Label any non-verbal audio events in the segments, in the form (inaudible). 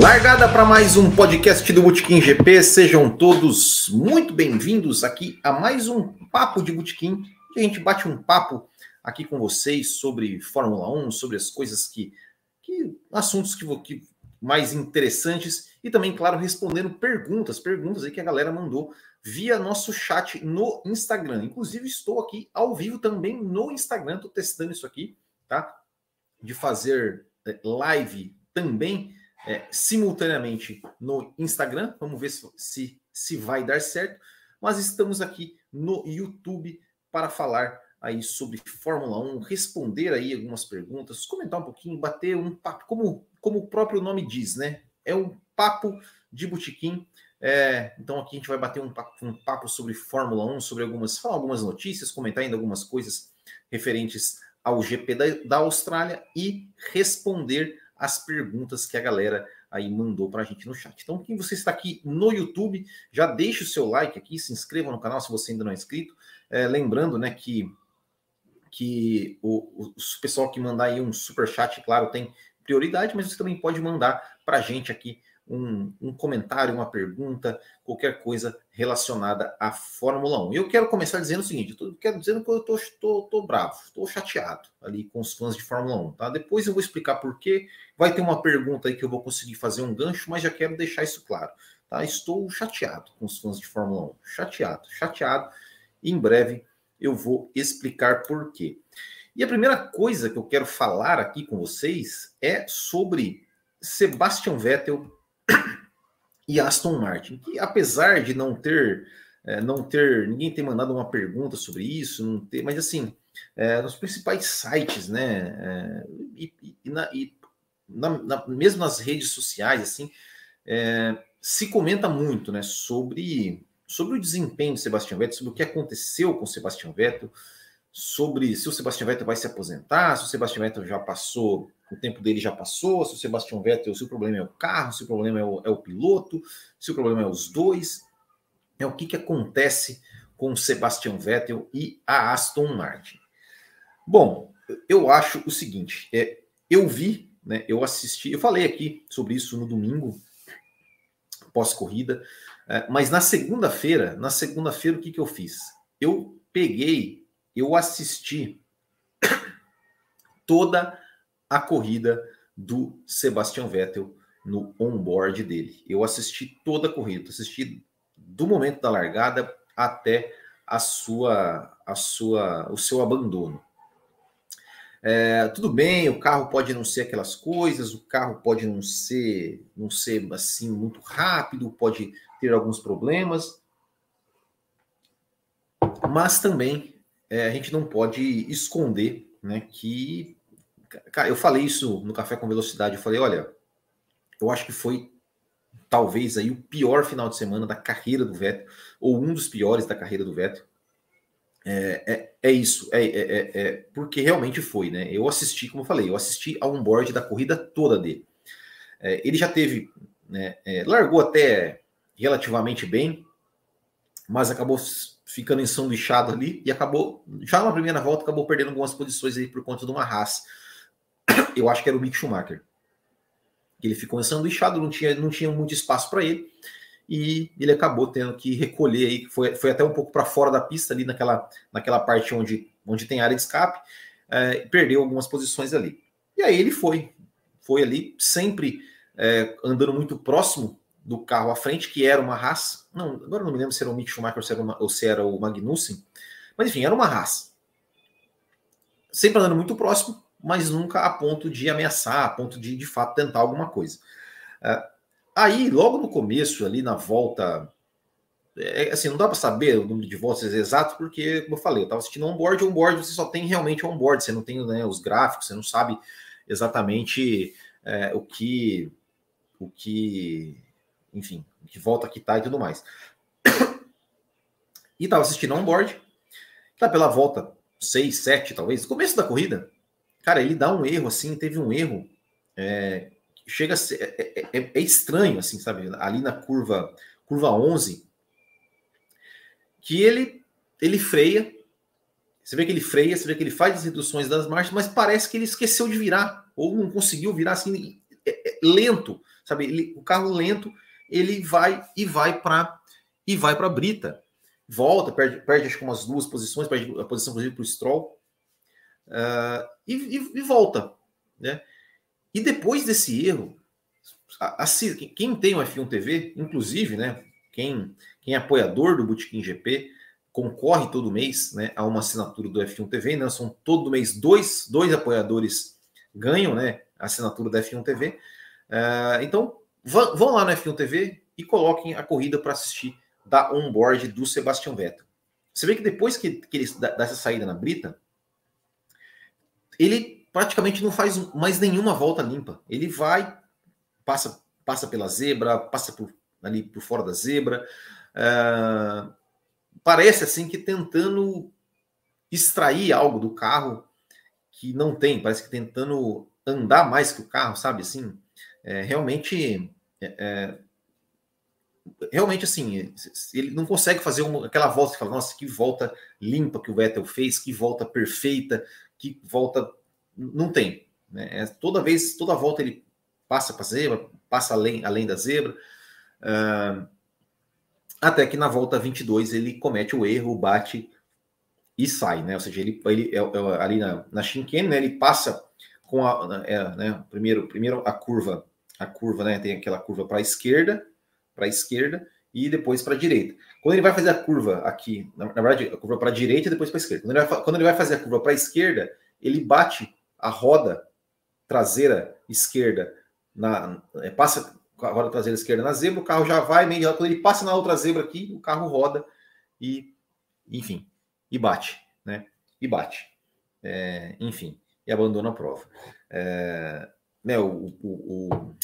Largada para mais um podcast do Botequim GP. Sejam todos muito bem-vindos aqui a mais um Papo de Botequim. A gente bate um papo aqui com vocês sobre Fórmula 1, sobre as coisas que. que assuntos que, que mais interessantes e também, claro, respondendo perguntas, perguntas aí que a galera mandou via nosso chat no Instagram. Inclusive, estou aqui ao vivo também no Instagram, estou testando isso aqui, tá? De fazer é, live também é, simultaneamente no Instagram. Vamos ver se, se, se vai dar certo. Mas estamos aqui no YouTube para falar aí sobre Fórmula 1, responder aí algumas perguntas, comentar um pouquinho, bater um papo, como, como o próprio nome diz, né? É um papo de botequim. É, então aqui a gente vai bater um papo, um papo sobre Fórmula 1, sobre algumas, falar algumas notícias, comentar ainda algumas coisas referentes ao GP da, da Austrália e responder as perguntas que a galera aí mandou para a gente no chat. Então, quem você está aqui no YouTube, já deixe o seu like aqui, se inscreva no canal se você ainda não é inscrito. É, lembrando, né, que que o, o, pessoal que mandar aí um super chat, claro, tem prioridade, mas você também pode mandar para a gente aqui um, um, comentário, uma pergunta, qualquer coisa relacionada à Fórmula 1. E eu quero começar dizendo o seguinte: eu tô, quero dizendo que eu tô, tô, tô bravo, estou chateado ali com os fãs de Fórmula 1. Tá? Depois eu vou explicar por quê. Vai ter uma pergunta aí que eu vou conseguir fazer um gancho, mas já quero deixar isso claro. Tá? Estou chateado com os fãs de Fórmula 1. Chateado, chateado. E em breve eu vou explicar por quê. E a primeira coisa que eu quero falar aqui com vocês é sobre Sebastian Vettel e Aston Martin, que apesar de não ter, é, não ter, ninguém ter mandado uma pergunta sobre isso, não ter, mas assim, é, nos principais sites, né, é, e, e, na, e na, na, mesmo nas redes sociais, assim, é, se comenta muito, né, sobre sobre o desempenho de Sebastian Vettel, sobre o que aconteceu com Sebastian Vettel, sobre se o Sebastian Vettel vai se aposentar, se o Sebastian Vettel já passou, o tempo dele já passou, se o Sebastian Vettel, se o problema é o carro, se o problema é o, é o piloto, se o problema é os dois, é o que, que acontece com o Sebastian Vettel e a Aston Martin. Bom, eu acho o seguinte, é, eu vi, né, eu assisti, eu falei aqui sobre isso no domingo, pós-corrida, é, mas na segunda-feira, na segunda-feira, o que, que eu fiz? Eu peguei eu assisti toda a corrida do Sebastian Vettel no onboard dele. Eu assisti toda a corrida, assisti do momento da largada até a sua, a sua, o seu abandono. É, tudo bem, o carro pode não ser aquelas coisas, o carro pode não ser, não ser assim muito rápido, pode ter alguns problemas, mas também é, a gente não pode esconder né, que. Cara, eu falei isso no Café com Velocidade. Eu falei: olha, eu acho que foi talvez aí o pior final de semana da carreira do Vettel, ou um dos piores da carreira do Vettel. É, é, é isso, é, é, é, é, porque realmente foi, né? Eu assisti, como eu falei, eu assisti a onboard da corrida toda dele. É, ele já teve, né, é, largou até relativamente bem, mas acabou ficando ensanduichado ali e acabou, já na primeira volta, acabou perdendo algumas posições aí por conta de uma raça. (clears throat) Eu acho que era o Mick Schumacher. Ele ficou ensanduichado, não tinha, não tinha muito espaço para ele e ele acabou tendo que recolher aí, foi, foi até um pouco para fora da pista ali naquela, naquela parte onde, onde tem área de escape, é, perdeu algumas posições ali. E aí ele foi, foi ali sempre é, andando muito próximo do carro à frente, que era uma raça. Não, agora não me lembro se era o Mick Schumacher ou se era, uma, ou se era o Magnussen. Mas enfim, era uma raça. Sempre andando muito próximo, mas nunca a ponto de ameaçar, a ponto de de fato tentar alguma coisa. Uh, aí, logo no começo, ali na volta. É, assim, não dá para saber o número de voltas exato, porque, como eu falei, eu estava assistindo on-board, on-board você só tem realmente on-board, você não tem né, os gráficos, você não sabe exatamente é, o que o que enfim, que volta a quitar e tudo mais. (coughs) E estava assistindo on-board, tá pela volta 6, 7, talvez, começo da corrida, cara, ele dá um erro, assim, teve um erro, é, chega a ser, é, é, é, é estranho, assim, sabe, ali na curva, curva 11, que ele, ele freia, você vê que ele freia, você vê que ele faz as reduções das marchas, mas parece que ele esqueceu de virar, ou não conseguiu virar, assim, é, é lento, sabe? Ele, o carro lento, ele vai e vai para e vai para Brita. Volta, perde, perde acho que umas duas posições, perde a posição para o Stroll uh, e, e, e, volta, né? E depois desse erro, a, a, quem tem o F1 TV, inclusive, né? Quem, quem é apoiador do Bootkin GP, concorre todo mês né, a uma assinatura do F1 TV, né? São todo mês dois, dois apoiadores ganham né, a assinatura da F1 TV. Uh, então, vão lá no F1 TV e coloquem a corrida para assistir da onboard do Sebastian Vettel. Você vê que depois que, que ele dá essa saída na brita, ele praticamente não faz mais nenhuma volta limpa. Ele vai, passa, passa pela zebra, passa por, ali por fora da zebra. Uh, parece assim que tentando extrair algo do carro que não tem, parece que tentando andar mais que o carro, sabe? Assim, é, realmente, é, é realmente assim, ele não consegue fazer uma, aquela volta que fala, nossa, que volta limpa que o Vettel fez, que volta perfeita, que volta, não tem. Né? É, toda vez, toda volta ele passa para a zebra, passa além, além da zebra. Uh, até que na volta 22 ele comete o erro, bate e sai, né? Ou seja, ele, ele é, é, ali na, na chicane, né? Ele passa com a, é, né? Primeiro, primeiro a curva, a curva, né? Tem aquela curva para a esquerda, para a esquerda e depois para a direita. Quando ele vai fazer a curva aqui, na, na verdade, a curva para a direita e depois para a esquerda. Quando ele, vai, quando ele vai fazer a curva para a esquerda, ele bate a roda traseira esquerda na, é, passa a roda traseira esquerda na zebra, o carro já vai meio. Quando ele passa na outra zebra aqui, o carro roda e, enfim, e bate, né? E bate. É, enfim, e abandona a prova. É, né, o, o, o,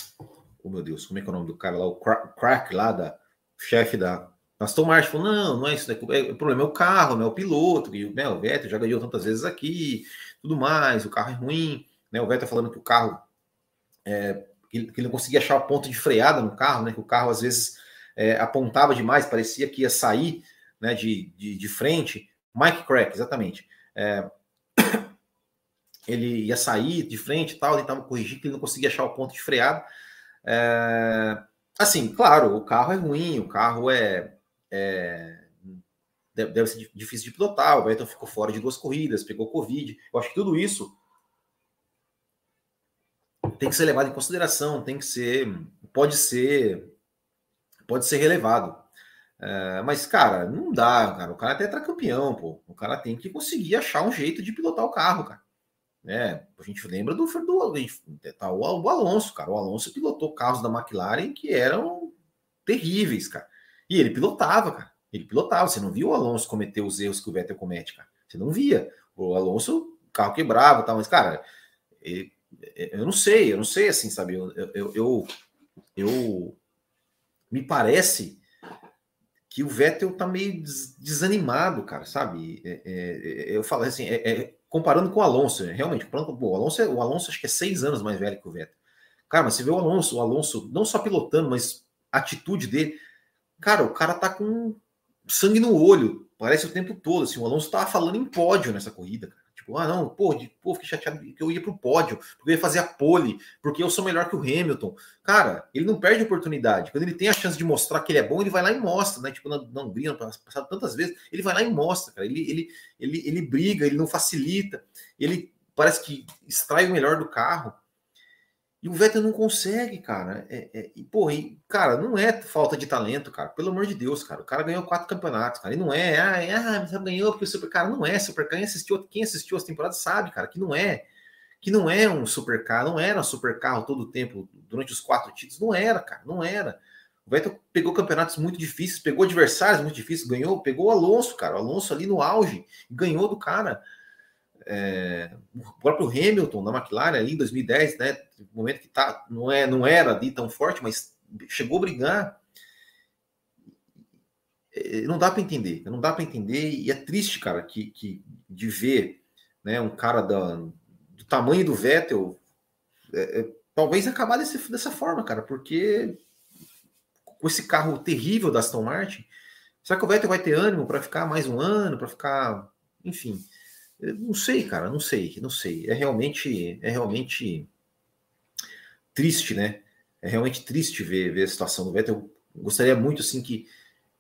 o, meu Deus, como é que é o nome do cara lá? O Crack lá, da chefe da Aston Martin, falou: não, não é isso, é, o problema é o carro, né, o piloto, né, o Vettel já ganhou tantas vezes aqui, tudo mais, o carro é ruim, né, o Vettel falando que o carro é, que ele não conseguia achar o ponto de freada no carro, né? Que o carro às vezes é, apontava demais, parecia que ia sair né, de, de, de frente. Mike Crack, exatamente. É, ele ia sair de frente e tal, tentava corrigir, que ele não conseguia achar o ponto de freada. É, assim, claro, o carro é ruim, o carro é, é deve ser difícil de pilotar, o Vettel ficou fora de duas corridas, pegou Covid. Eu acho que tudo isso tem que ser levado em consideração, tem que ser, pode ser, pode ser relevado. É, mas, cara, não dá, cara. O cara é tetracampeão, pô. O cara tem que conseguir achar um jeito de pilotar o carro, cara. É, a gente lembra do, do tá, o, o Alonso, cara. O Alonso pilotou carros da McLaren que eram terríveis, cara. E ele pilotava, cara. Ele pilotava. Você não viu o Alonso cometer os erros que o Vettel comete, cara. Você não via. O Alonso, o carro quebrava, tal, mas, cara, ele, eu não sei, eu não sei assim, sabe? Eu, eu, eu, eu me parece que o Vettel tá meio desanimado, cara, sabe? É, é, é, eu falo assim, é, é, comparando com o Alonso, realmente, pô, o Alonso, o Alonso acho que é seis anos mais velho que o Vettel. Cara, mas você vê o Alonso, o Alonso não só pilotando, mas a atitude dele, cara, o cara tá com sangue no olho, parece o tempo todo, assim, o Alonso tava falando em pódio nessa corrida, cara. Tipo, ah, não, pô, de, pô, fiquei chateado que eu ia pro pódio, porque eu ia fazer a pole, porque eu sou melhor que o Hamilton. Cara, ele não perde oportunidade. Quando ele tem a chance de mostrar que ele é bom, ele vai lá e mostra, né? Tipo, na, na Hungria, passado tantas vezes, ele vai lá e mostra, cara. Ele, ele, ele, ele briga, ele não facilita, ele parece que extrai o melhor do carro. E o Vettel não consegue, cara. É, é, e, porra, e, cara, não é falta de talento, cara. Pelo amor de Deus, cara. O cara ganhou quatro campeonatos, cara. E não é, ah, é, ah ganhou porque o Super. Cara, não é. Super quem assistiu, quem assistiu as temporadas sabe, cara, que não é. Que não é um super carro, não era um todo o tempo, durante os quatro títulos. Não era, cara, não era. O Vettel pegou campeonatos muito difíceis, pegou adversários muito difíceis, ganhou, pegou o Alonso, cara. O Alonso ali no auge, ganhou do cara é, o próprio Hamilton na McLaren ali em 2010, né? Momento que tá, não, é, não era ali tão forte, mas chegou a brigar. É, não dá para entender, não dá para entender, e é triste, cara, que, que de ver né, um cara da, do tamanho do Vettel é, é, talvez acabar desse, dessa forma, cara, porque com esse carro terrível da Aston Martin, será que o Vettel vai ter ânimo para ficar mais um ano, para ficar, enfim, não sei, cara, não sei, não sei. É realmente, é realmente triste, né? É realmente triste ver, ver a situação do Vettel. Eu gostaria muito, assim, que,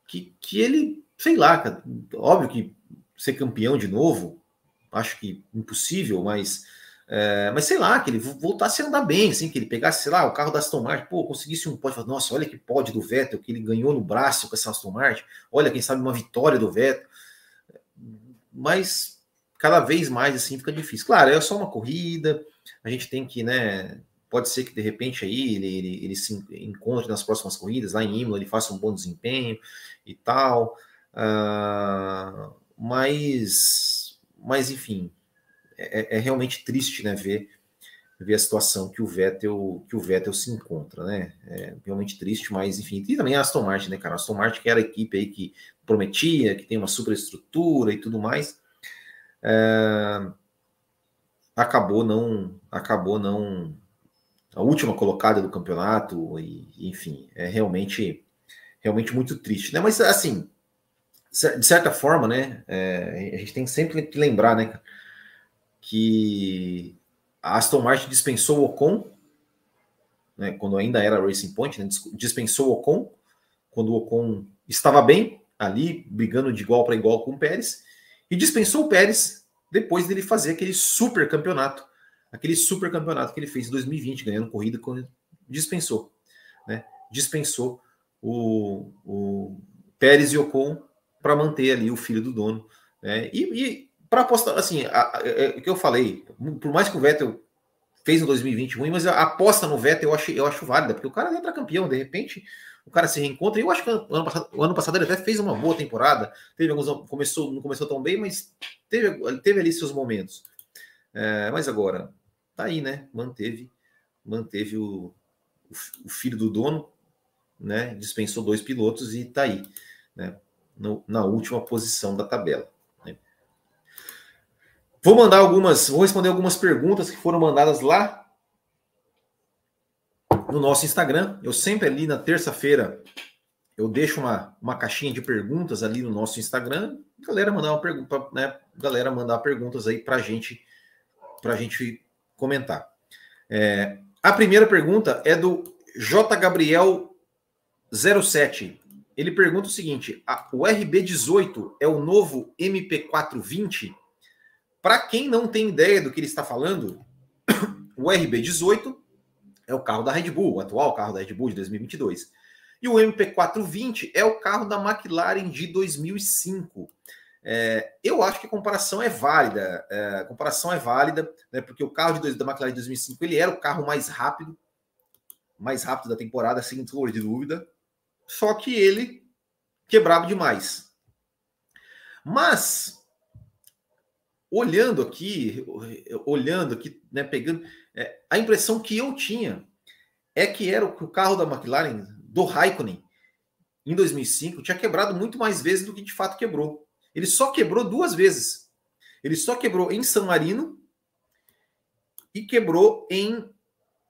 que, que ele, sei lá, cara, óbvio que ser campeão de novo, acho que impossível, mas, é, mas sei lá, que ele voltasse a andar bem, assim, que ele pegasse, sei lá, o carro da Aston Martin, pô, conseguisse um pódio, nossa, olha que pódio do Vettel, que ele ganhou no braço com essa Aston Martin, olha, quem sabe uma vitória do Vettel, mas cada vez mais, assim, fica difícil. Claro, é só uma corrida, a gente tem que, né, pode ser que de repente aí ele, ele, ele se encontre nas próximas corridas, lá em Imola ele faça um bom desempenho e tal, uh, mas, mas enfim, é, é, realmente triste, né, ver, ver a situação que o Vettel que o Vettel se encontra, né, é realmente triste, mas enfim, e também a Aston Martin, né, cara, a Aston Martin que era a equipe aí que prometia, que tem uma superestrutura e tudo mais, é, acabou não acabou não a última colocada do campeonato, e, enfim, é realmente, realmente muito triste, né? Mas assim, de certa forma, né, é, a gente tem sempre que lembrar, né, que a Aston Martin dispensou o Ocon, né, quando ainda era Racing Point, né, dispensou o Ocon, quando o Ocon estava bem, ali, brigando de igual para igual com o Pérez, e dispensou o Pérez depois dele fazer aquele super campeonato aquele super campeonato que ele fez em 2020, ganhando corrida, dispensou, né? Dispensou o, o Pérez e Ocon para manter ali o filho do dono, né? E, e para apostar, assim, o que eu falei, por mais que o Vettel fez em 2020 ruim, mas a aposta no Vettel eu acho, eu acho válida, porque o cara entra campeão, de repente o cara se reencontra. E eu acho que o ano, passado, ano passado ele até fez uma boa temporada. Teve alguns. Começou, não começou tão bem, mas teve, teve ali seus momentos. É, mas agora, tá aí, né? Manteve, manteve o, o, filho do dono, né? Dispensou dois pilotos e tá aí, né? No, na última posição da tabela. Né? Vou mandar algumas, vou responder algumas perguntas que foram mandadas lá no nosso Instagram. Eu sempre ali na terça-feira eu deixo uma, uma caixinha de perguntas ali no nosso Instagram. Galera mandar uma pergunta, né? Galera mandar perguntas aí para gente, para gente comentar. É, a primeira pergunta é do J. Gabriel 07. Ele pergunta o seguinte: a, o RB18 é o novo MP420? Para quem não tem ideia do que ele está falando, (coughs) o RB18 é o carro da Red Bull, o atual carro da Red Bull de 2022. E o MP420 é o carro da McLaren de 2005. É, eu acho que a comparação é válida. É, comparação é válida, né, porque o carro de dois, da McLaren de 2005 ele era o carro mais rápido, mais rápido da temporada, sem flor de dúvida. Só que ele quebrava demais. Mas olhando aqui, olhando aqui, né, pegando é, a impressão que eu tinha é que era o carro da McLaren do Raikkonen em 2005 tinha quebrado muito mais vezes do que de fato quebrou. Ele só quebrou duas vezes. Ele só quebrou em San Marino e quebrou em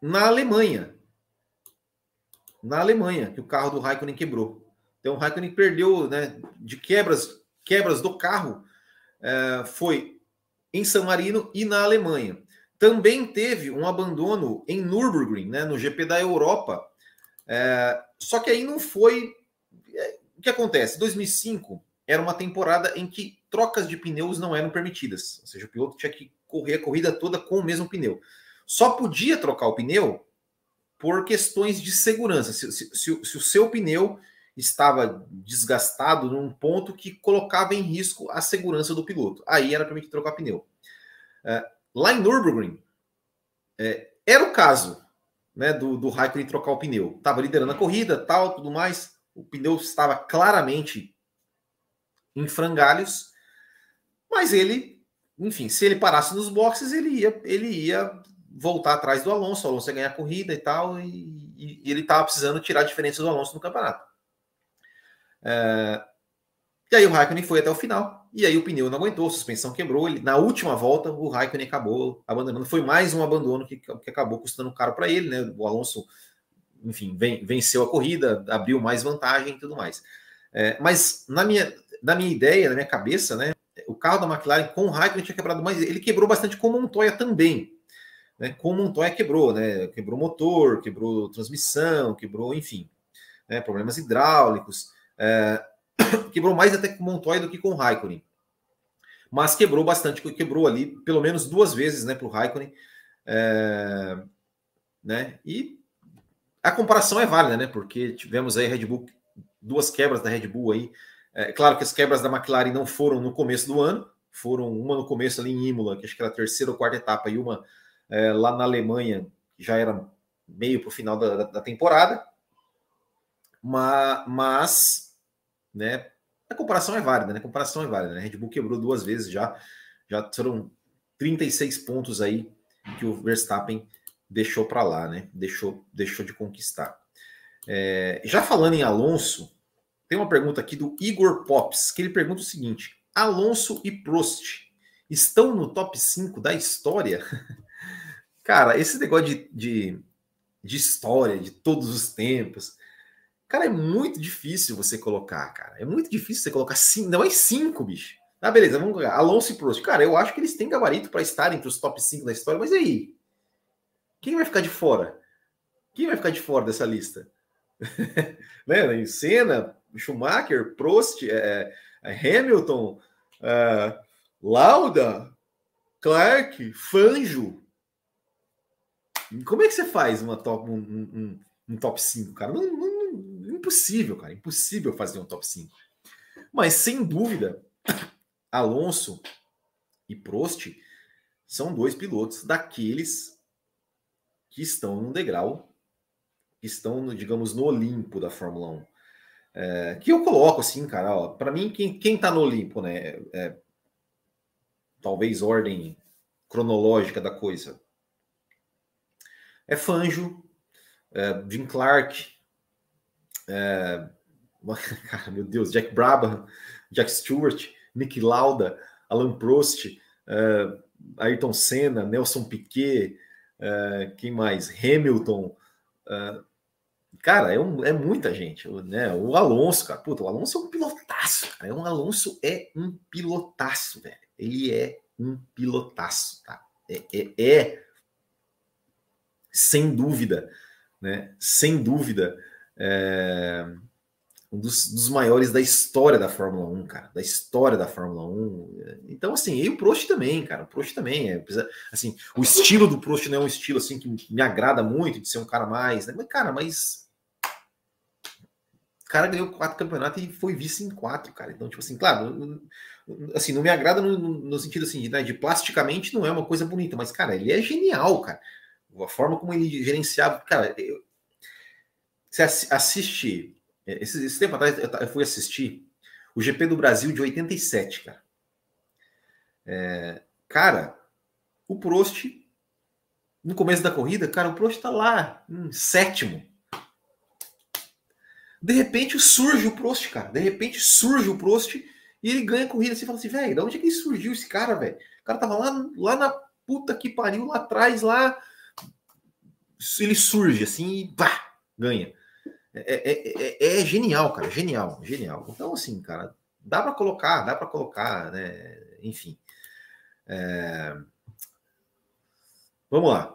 na Alemanha. Na Alemanha, que o carro do Raikkonen quebrou. Então o Raikkonen perdeu, né, de quebras, quebras do carro, é, foi em San Marino e na Alemanha. Também teve um abandono em Nürburgring, né, no GP da Europa. É, só que aí não foi. É, o que acontece? 2005 era uma temporada em que trocas de pneus não eram permitidas. Ou seja, o piloto tinha que correr a corrida toda com o mesmo pneu. Só podia trocar o pneu por questões de segurança. Se, se, se, se o seu pneu estava desgastado num ponto que colocava em risco a segurança do piloto. Aí era permitido trocar pneu. É, lá em Nürburgring, é, era o caso né, do, do Raikkonen trocar o pneu. Estava liderando a corrida, tal, tudo mais. O pneu estava claramente em frangalhos, mas ele, enfim, se ele parasse nos boxes, ele ia, ele ia voltar atrás do Alonso, o Alonso ia ganhar a corrida e tal, e, e, ele estava precisando tirar a diferença do Alonso no campeonato. É, e aí o Raikkonen foi até o final, e aí o pneu não aguentou, a suspensão quebrou, ele, na última volta o Raikkonen acabou abandonando, foi mais um abandono que, que acabou custando caro para ele, né? O Alonso, enfim, ven, venceu a corrida, abriu mais vantagem e tudo mais. É, mas na minha, na minha ideia, na minha cabeça, né, o carro da McLaren com o Raikkonen tinha quebrado mais. Ele quebrou bastante com o Montoya também. né, com o Montoya quebrou, né? Quebrou motor, quebrou transmissão, quebrou, enfim, né, problemas hidráulicos. É, (coughs) quebrou mais até com o Montoya do que com o Raikkonen. Mas quebrou bastante, quebrou ali pelo menos duas vezes né, para o Raikkonen. É, né, e a comparação é válida, né? Porque tivemos aí Red Bull, duas quebras da Red Bull aí. É claro que as quebras da McLaren não foram no começo do ano, foram uma no começo ali em Imola, que acho que era a terceira ou quarta etapa, e uma é, lá na Alemanha, que já era meio para o final da, da, temporada. Mas, mas, né, a comparação é válida, né? A comparação é válida, né? A Red Bull quebrou duas vezes já, já foram 36 pontos aí que o Verstappen deixou para lá, né? Deixou, deixou de conquistar. É, já falando em Alonso, tem uma pergunta aqui do Igor Pops, que ele pergunta o seguinte: Alonso e Prost estão no top 5 da história? (laughs) cara, esse negócio de, de, de, história, de todos os tempos, cara, é muito difícil você colocar, cara. É muito difícil você colocar cinco, não é cinco, bicho. Ah, beleza, vamos colocar. Alonso e Prost. Cara, eu acho que eles têm gabarito para estar entre os top 5 da história, mas e aí? Quem vai ficar de fora? Quem vai ficar de fora dessa lista? (laughs) né? Senna, Schumacher, Prost, é, é, Hamilton, é, Lauda, Clark, Fanjo. Como é que você faz uma top, um, um, um top 5, cara? Não, não, impossível, cara. Impossível fazer um top 5. Mas, sem dúvida, Alonso e Prost são dois pilotos daqueles que estão no degrau, que estão, digamos, no Olimpo da Fórmula 1. É, que eu coloco assim, cara, para mim, quem, quem tá no Olimpo, né? É, é, talvez ordem cronológica da coisa. É Fanjo, é, Jim Clark, é, (laughs) cara, meu Deus, Jack Brabham, Jack Stewart, Nick Lauda, Alan Prost, é, Ayrton Senna, Nelson Piquet, Uh, quem mais? Hamilton. Cara, é, um, é, muita gente, né? O Alonso, cara. Puta, o Alonso é um pilotaço, cara. O Alonso é um pilotaço, velho. Ele é um pilotaço, tá? É, é, é sem dúvida, né? Sem dúvida. É um dos, dos, maiores da história da Fórmula 1, cara, da história da Fórmula 1. Então, assim, e o Prost também, cara, o Prost também, é, assim, o estilo do Prost não é um estilo, assim, que me agrada muito, de ser um cara mais, né? mas, cara, mas o cara ganhou quatro campeonatos e foi vice em quatro, cara, então, tipo assim, claro, assim, não me agrada no, no sentido, assim, de, né, de plasticamente não é uma coisa bonita, mas, cara, ele é genial, cara, a forma como ele gerenciava, cara, eu, você assiste esse, esse tempo atrás eu fui assistir o GP do Brasil de 87, cara. É, cara, o Prost, no começo da corrida, cara, o Prost tá lá, sétimo. De repente surge o Prost, cara. De repente surge o Prost e ele ganha a corrida. Você fala assim, velho, de onde é que surgiu esse cara, velho? O cara tava lá, lá na puta que pariu, lá atrás, lá. Ele surge assim e pá, ganha. É, é, é, é, genial, cara, genial, genial. Então, assim, cara, dá para colocar, dá para colocar, né? Enfim. É... Vamos lá.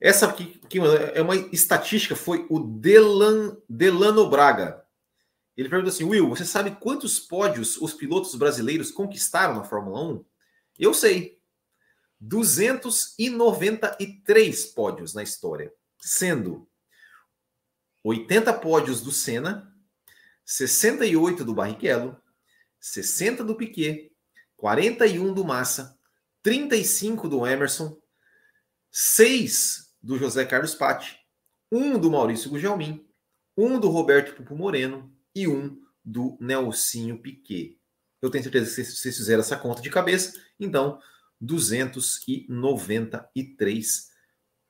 Essa aqui que é uma estatística, foi o Delan, Delano Braga. Ele pergunta assim: Will, você sabe quantos pódios os pilotos brasileiros conquistaram na Fórmula 1? Eu sei. 293 pódios na história, sendo 80 pódios do Senna, 68 do Barrichello, 60 do Piquet, 41 do Massa, 35 do Emerson, 6 do José Carlos Patti, 1 do Maurício Gugelmin, 1 do Roberto Pupo Moreno e 1 do Nelsinho Piquet. Eu tenho certeza que vocês fizeram essa conta de cabeça, então 293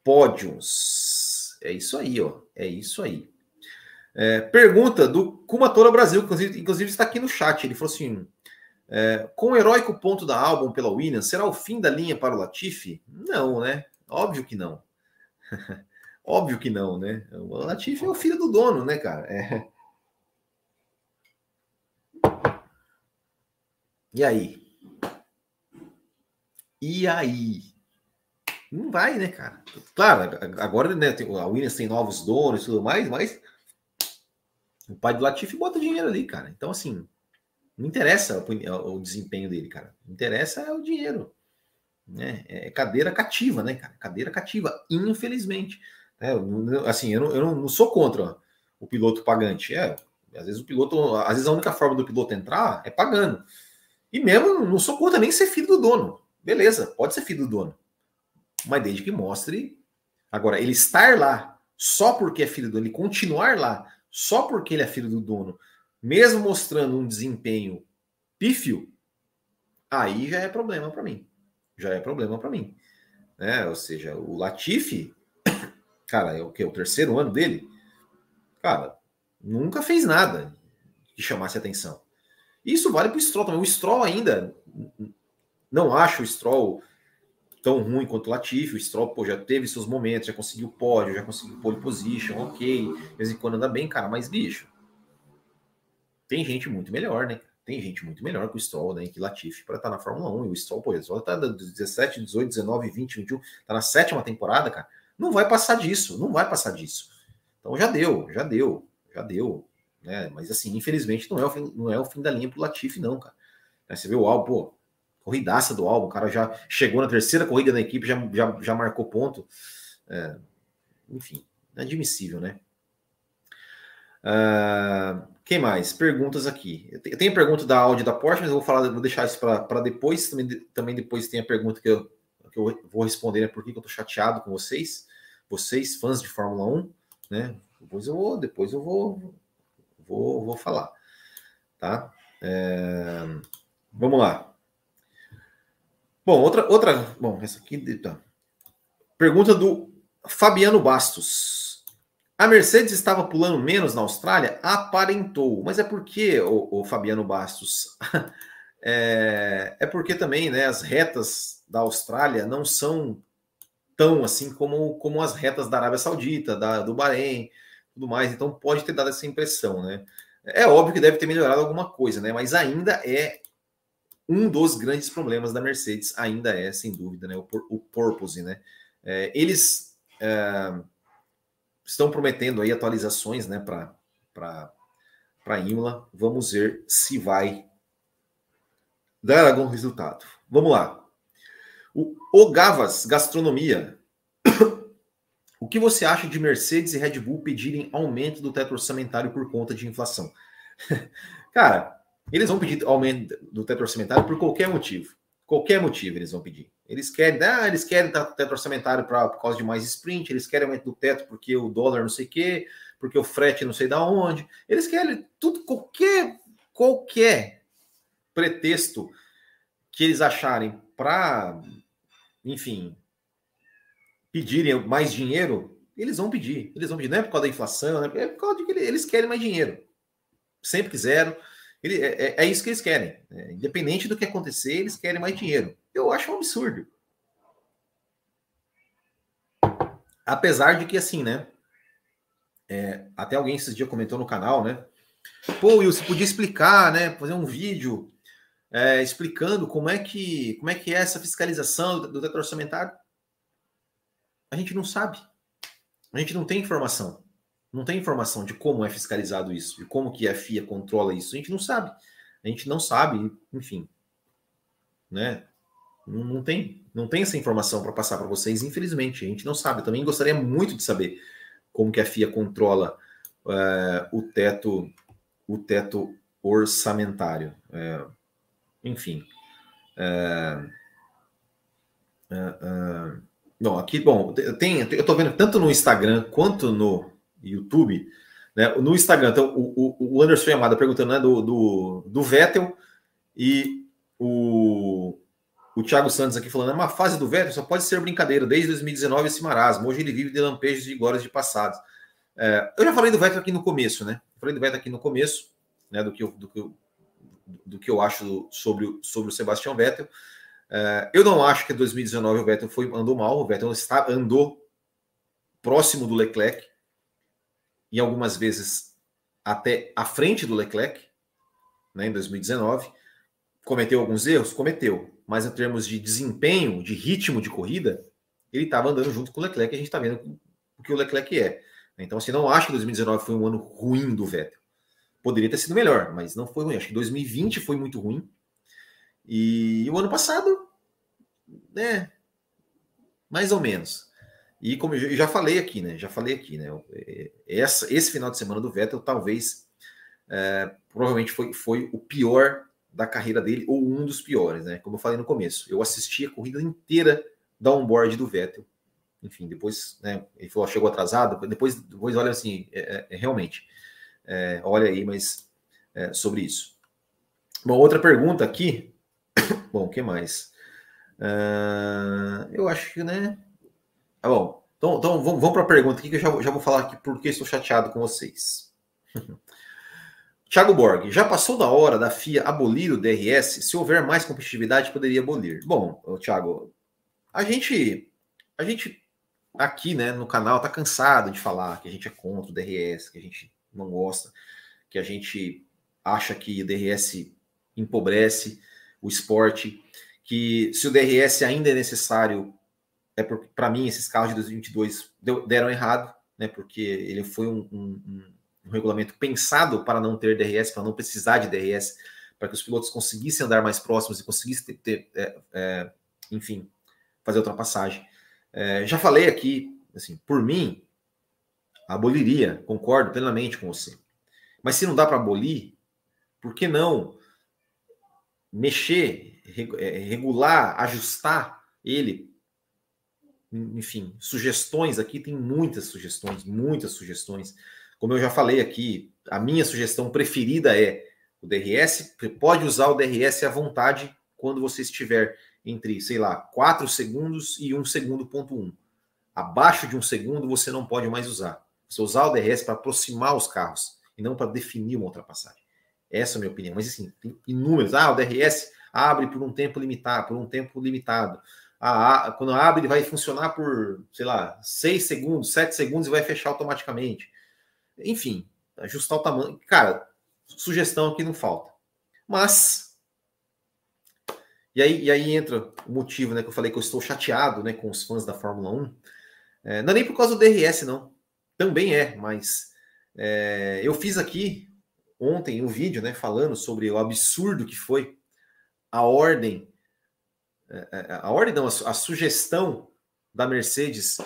pódios. É isso aí, ó. É isso aí. É, pergunta do Kumatora Brasil, que inclusive, está aqui no chat. Ele falou assim: é, com o heróico ponto da álbum pela Williams, será o fim da linha para o Latifi? Não, né? Óbvio que não. (laughs) Óbvio que não, né? O Latifi é o filho do dono, né, cara? É. E aí? E aí? Não vai, né, cara? Claro, agora né, a Williams tem novos donos e tudo mais, mas o pai do Latifi bota dinheiro ali, cara. Então, assim, não interessa o, o desempenho dele, cara. Não interessa é o dinheiro. Né? É cadeira cativa, né, cara? Cadeira cativa, infelizmente. É, assim, eu não, eu não sou contra o piloto pagante. É, às vezes o piloto, às vezes a única forma do piloto entrar é pagando. E mesmo não sou contra nem ser filho do dono. Beleza, pode ser filho do dono mas desde que mostre. Agora, ele estar lá só porque é filho do dono, ele continuar lá só porque ele é filho do dono, mesmo mostrando um desempenho pífio, aí já é problema para mim. Já é problema para mim. Né? Ou seja, o Latifi, (coughs) cara, é o que? O terceiro ano dele? Cara, nunca fez nada que chamasse atenção. Isso vale para o Stroll também. O Stroll ainda, não acho o Stroll tão ruim quanto o Latifi. O Stroll pô, já teve seus momentos, já conseguiu pódio, já conseguiu pole position, ok. De vez em quando anda bem, cara, mas bicho. Tem gente muito melhor, né? Tem gente muito melhor que o Stroll, né? Que Latifi para estar tá na Fórmula 1. E o Stroll, pô, o Stroll tá 17, 18, 19, 20, 21, tá na sétima temporada, cara. Não vai passar disso, não vai passar disso. Então já deu, já deu, já deu. Né? Mas assim, infelizmente não é o fim, não é o fim da linha pro Latifi, não, cara. Você vê o álbum, pô, corridaça do álbum, o cara já chegou na terceira corrida da equipe, já, já, já marcou ponto. É, enfim, inadmissível, né? Uh, quem mais? Perguntas aqui. Eu tenho pergunta da Audi da Porsche, mas eu vou falar, vou deixar isso para depois. Também, também depois tem a pergunta que eu, que eu vou responder, né? Por que, que eu tô chateado com vocês, vocês, fãs de Fórmula 1, né? Depois eu vou, depois eu vou, vou, vou falar, tá? É, vamos lá. Bom, outra, outra. Bom, essa aqui. Tá. Pergunta do Fabiano Bastos. A Mercedes estava pulando menos na Austrália? Aparentou. Mas é porque, o, o Fabiano Bastos, (laughs) é, é, porque também né, as retas da Austrália não são tão assim como, como as retas da Arábia Saudita, da, do Bahrein, tudo mais. Então pode ter dado essa impressão, né? É óbvio que deve ter melhorado alguma coisa, né? Mas ainda é um dos grandes problemas da Mercedes ainda é, sem dúvida, né, o, o purpose, né? É, eles é, estão prometendo aí atualizações, né, para para Imola. Vamos ver se vai dar algum resultado. Vamos lá. O Ogavas Gastronomia. (coughs) o que você acha de Mercedes e Red Bull pedirem aumento do teto orçamentário por conta de inflação? (laughs) Cara, eles vão pedir aumento do teto orçamentário por qualquer motivo. Qualquer motivo eles vão pedir. Eles querem, ah, eles querem teto orçamentário pra, por causa de mais sprint, eles querem aumento do teto porque o dólar não sei o quê, porque o frete não sei da onde. Eles querem tudo, qualquer, qualquer pretexto que eles acharem para, enfim, pedirem mais dinheiro, eles vão pedir. Eles vão pedir. Não é por causa da inflação, né? é por causa de que eles querem mais dinheiro. Sempre quiseram. Ele, é, é, é, isso que eles querem. É, independente do que acontecer, eles querem mais dinheiro. Eu acho um absurdo. Apesar de que, assim, né? É, até alguém esses dias comentou no canal, né? Pô, Will, você podia explicar, né? Fazer um vídeo é, explicando como é que como é que é essa fiscalização do, do teto orçamentário. A gente não sabe. A gente não tem informação. Não tem informação de como é fiscalizado isso, de como que a FIA controla isso. A gente não sabe. A gente não sabe, enfim. Né? Não, não tem, não tem essa informação para passar para vocês, infelizmente. A gente não sabe. Também gostaria muito de saber como que a FIA controla é, o teto, o teto orçamentário. É, enfim. É, bom, aqui, bom, tem, eu estou vendo tanto no Instagram quanto no YouTube, né? No Instagram, então, o, o, Anderson Yamada perguntando né, do, do, do Vettel e o, o Thiago Santos aqui falando, é uma fase do Vettel, só pode ser brincadeira, desde 2019 esse marasmo, hoje ele vive de lampejos de glórias de passados. É, eu já falei do Vettel aqui no começo, né? Falei do Vettel aqui no começo, né? Do que eu, do que eu, do que eu acho sobre, sobre o Sebastião Vettel. É, eu não acho que em 2019 o Vettel foi, andou mal, o Vettel está, andou próximo do Leclerc, e algumas vezes até à frente do Leclerc, né, em 2019. Cometeu alguns erros? Cometeu. Mas em termos de desempenho, de ritmo de corrida, ele estava andando junto com o Leclerc, a gente está vendo o que o Leclerc é. Então, assim, não acho que 2019 foi um ano ruim do Vettel. Poderia ter sido melhor, mas não foi ruim. Acho que 2020 foi muito ruim. E o ano passado, né? Mais ou menos. E como eu já falei aqui, né? Já falei aqui, né? É, essa, esse final de semana do Vettel talvez é, provavelmente foi, foi o pior da carreira dele, ou um dos piores, né? Como eu falei no começo. Eu assisti a corrida inteira da onboard do Vettel. Enfim, depois, né? Ele falou, chegou atrasado. Depois, depois olha assim, é, é, realmente. É, olha aí, mas é, sobre isso. Bom, outra pergunta aqui. (coughs) Bom, o que mais? Uh, eu acho que, né? Tá bom. Então, então vamos, vamos para a pergunta aqui que eu já, já vou falar aqui porque estou chateado com vocês. (laughs) Thiago Borg, já passou da hora da FIA abolir o DRS? Se houver mais competitividade, poderia abolir. Bom, Thiago, a gente, a gente aqui né, no canal tá cansado de falar que a gente é contra o DRS, que a gente não gosta, que a gente acha que o DRS empobrece o esporte, que se o DRS ainda é necessário, é para mim esses carros de 2022 deu, deram errado, né? Porque ele foi um, um, um, regulamento pensado para não ter DRS, para não precisar de DRS, para que os pilotos conseguissem andar mais próximos e conseguissem ter, ter é, é, enfim, fazer ultrapassagem. É, já falei aqui, assim, por mim, aboliria, concordo plenamente com você. Mas se não dá para abolir, por que não mexer, é, regular, ajustar ele? Enfim, sugestões aqui, tem muitas sugestões, muitas sugestões. Como eu já falei aqui, a minha sugestão preferida é o DRS, pode usar o DRS à vontade quando você estiver entre, sei lá, 4 segundos e 1 segundo ponto 1. Abaixo de um segundo você não pode mais usar. Você usar o DRS para aproximar os carros e não para definir uma ultrapassagem. Essa é a minha opinião. Mas assim, tem inúmeros. Ah, o DRS abre por um tempo limitado, por um tempo limitado. Ah, quando abre, ele vai funcionar por, sei lá, 6 segundos, 7 segundos e vai fechar automaticamente. Enfim, ajustar o tamanho. Cara, sugestão aqui não falta. Mas e aí, e aí entra o motivo, né, que eu falei que eu estou chateado, né, com os fãs da Fórmula 1. É, não é nem por causa do DRS, não. Também é, mas é, eu fiz aqui ontem um vídeo, né, falando sobre o absurdo que foi a ordem, a ordem não, a, sugestão da Mercedes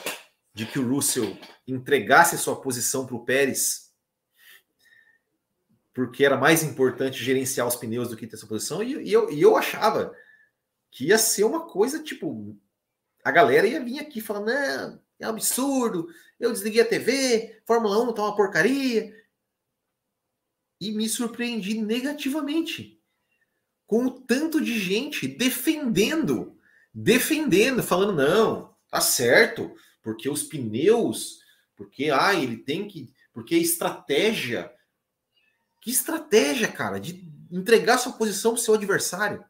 de que o Russell entregasse sua posição para o Pérez, porque era mais importante gerenciar os pneus do que ter essa posição, e, e, eu, e eu achava que ia ser uma coisa tipo. A galera ia vir aqui falando, é um absurdo, eu desliguei a TV, Fórmula 1 tá uma porcaria. E me surpreendi negativamente com o tanto de gente defendendo, defendendo, falando, não, tá certo, porque os pneus, porque ah, ele tem que. Porque estratégia. Que estratégia, cara, de entregar sua posição para o seu adversário?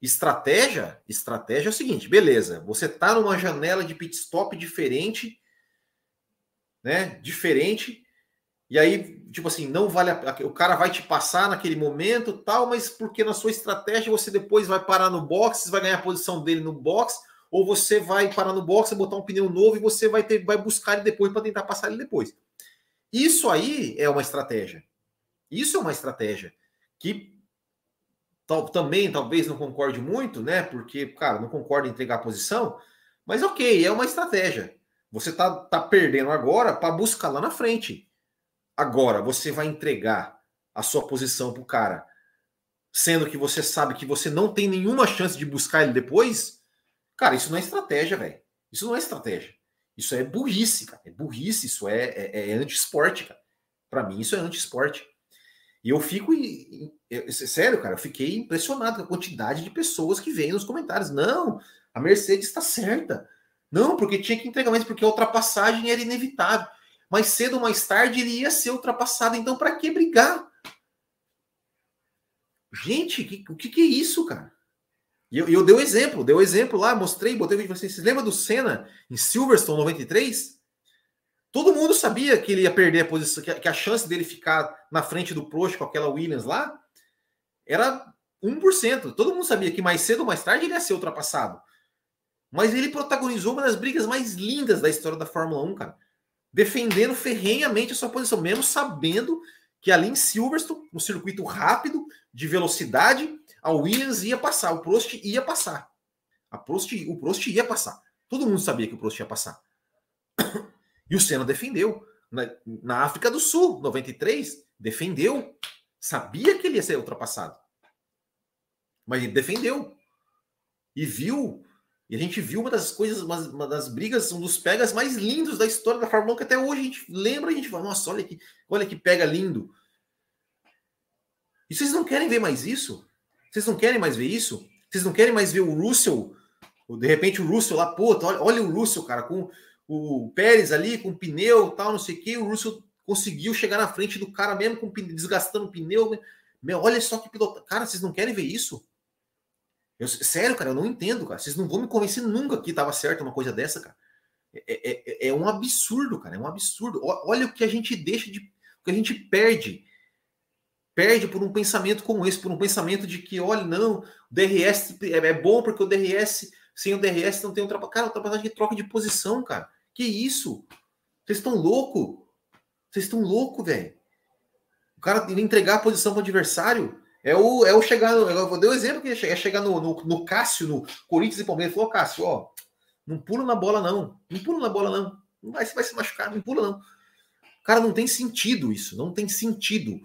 Estratégia? Estratégia é o seguinte, beleza. Você está numa janela de pit stop diferente, né? Diferente. E aí, tipo assim, não vale a, o cara vai te passar naquele momento, tal, mas porque na sua estratégia você depois vai parar no box, vai ganhar a posição dele no box, ou você vai parar no box, botar um pneu novo e você vai ter vai buscar ele depois para tentar passar ele depois. Isso aí é uma estratégia. Isso é uma estratégia que Tal, também talvez não concorde muito, né? Porque, cara, não concorda em entregar a posição, mas ok, é uma estratégia. Você tá, tá perdendo agora para buscar lá na frente. Agora, você vai entregar a sua posição pro cara, sendo que você sabe que você não tem nenhuma chance de buscar ele depois. Cara, isso não é estratégia, velho. Isso não é estratégia. Isso é burrice, cara. É burrice, isso é, é, é anti-esporte, cara. Pra mim, isso é anti-esporte. E eu fico. sério, cara, eu fiquei impressionado com a quantidade de pessoas que vêm nos comentários. Não, a Mercedes está certa. Não, porque tinha que entregar mais, porque a ultrapassagem era inevitável. Mais cedo ou mais tarde ele ia ser ultrapassado. Então, para que brigar? Gente, que, o que, que, é isso, cara? E eu, eu dei o um exemplo, dei o um exemplo lá, mostrei, botei o vídeo pra vocês. Vocês lembram do Senna em Silverstone 93? Todo mundo sabia que ele ia perder a posição, que a chance dele ficar na frente do Prost com aquela Williams lá era 1%. Todo mundo sabia que mais cedo ou mais tarde ele ia ser ultrapassado. Mas ele protagonizou uma das brigas mais lindas da história da Fórmula 1, cara. Defendendo ferrenhamente a sua posição, mesmo sabendo que ali em Silverstone, no circuito rápido, de velocidade, a Williams ia passar, o Prost ia passar. A Prost, o Prost ia passar. Todo mundo sabia que o Prost ia passar. E o Senna defendeu. Na, na África do Sul, 93, defendeu. Sabia que ele ia ser ultrapassado. Mas ele defendeu. E viu. E a gente viu uma das coisas, uma, uma das brigas, um dos pegas mais lindos da história da Fórmula 1, que até hoje a gente lembra, a gente fala, nossa, olha que, olha que pega lindo. E vocês não querem ver mais isso? Vocês não querem mais ver isso? Vocês não querem mais ver o Russell? De repente o Russell lá, puta, olha, olha o Russell, cara, com o Pérez ali, com pneu tal, não sei o que, o Russell conseguiu chegar na frente do cara mesmo com desgastando o pneu. Meu, olha só que piloto. Cara, vocês não querem ver isso? Eu, sério, cara, eu não entendo, cara. Vocês não vão me convencer nunca que estava certo uma coisa dessa, cara. É, é, é, é, um absurdo, cara. É um absurdo. Olha o que a gente deixa de. O que a gente perde. Perde por um pensamento como esse, por um pensamento de que, olha, não, o DRS é, é bom porque o DRS, sem o DRS não tem ultrapassagem. Cara, ultrapassagem de troca de posição, cara. Que isso? Vocês estão louco? Vocês estão louco, velho. O cara entregar a posição para o adversário é o, é o chegar. Eu vou dar o um exemplo que é chegar no, no, no Cássio, no Corinthians e Palmeiras. Falou, Cássio, ó, não pula na bola, não. Não pula na bola, não. Não vai, você vai se machucar, não pula, não. Cara, não tem sentido isso. Não tem sentido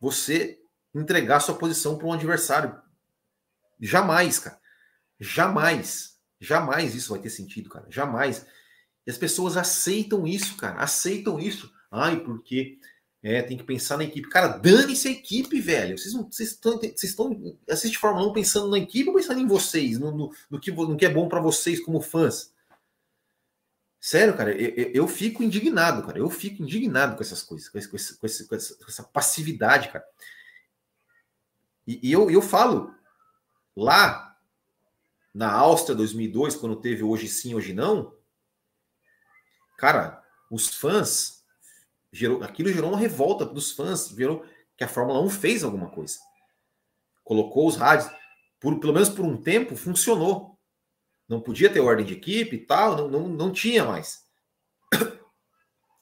você entregar sua posição para um adversário. Jamais, cara. Jamais. Jamais isso vai ter sentido, cara. Jamais. E as pessoas aceitam isso, cara. Aceitam isso. Ai, porque é, tem que pensar na equipe. Cara, dane-se a equipe, velho. Vocês, não, vocês, estão, vocês estão assistem Fórmula 1 pensando na equipe ou pensando em vocês, no, no, no que, no que é bom para vocês como fãs? Sério, cara, eu, eu, fico indignado, cara. Eu fico indignado com essas coisas, com, esse, com, esse, com, esse, com essa, essa, passividade, cara. E, e eu, eu falo, lá na Áustria 2002, quando teve hoje sim, hoje não, cara, os fãs gerou, aquilo gerou uma revolta dos fãs, viram que a Fórmula 1 fez alguma coisa. Colocou os rádios, por, pelo menos por um tempo, funcionou. Não podia ter ordem de equipe e tal, não, não, não tinha mais.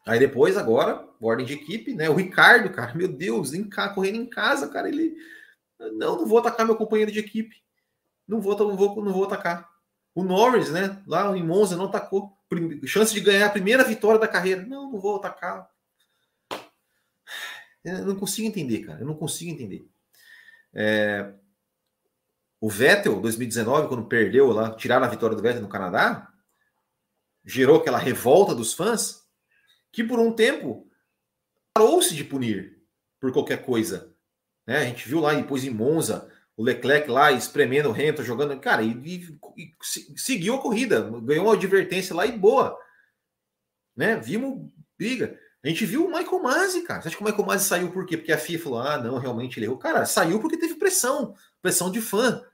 Aí depois, agora, ordem de equipe, né? O Ricardo, cara, meu Deus, em casa, correndo em casa, cara, ele. Não, não vou atacar meu companheiro de equipe. Não vou, não vou, não vou atacar. O Norris, né? Lá em Monza não atacou. Chance de ganhar a primeira vitória da carreira. Não, não vou atacar. Eu não consigo entender, cara. Eu não consigo entender. É... O Vettel, 2019, quando perdeu lá, tiraram a vitória do Vettel no Canadá, gerou aquela revolta dos fãs, que por um tempo parou-se de punir por qualquer coisa. Né? A gente viu lá depois em Monza, o Leclerc lá espremendo o Hamilton, jogando. Cara, e, e, e, seguiu a corrida, ganhou uma advertência lá e boa. Né? Vimos briga. A gente viu o Michael Masi, cara. Você acha que o Michael Masi saiu por quê? Porque a FIA falou: ah, não, realmente ele errou. Cara, saiu porque teve pressão, pressão de fã.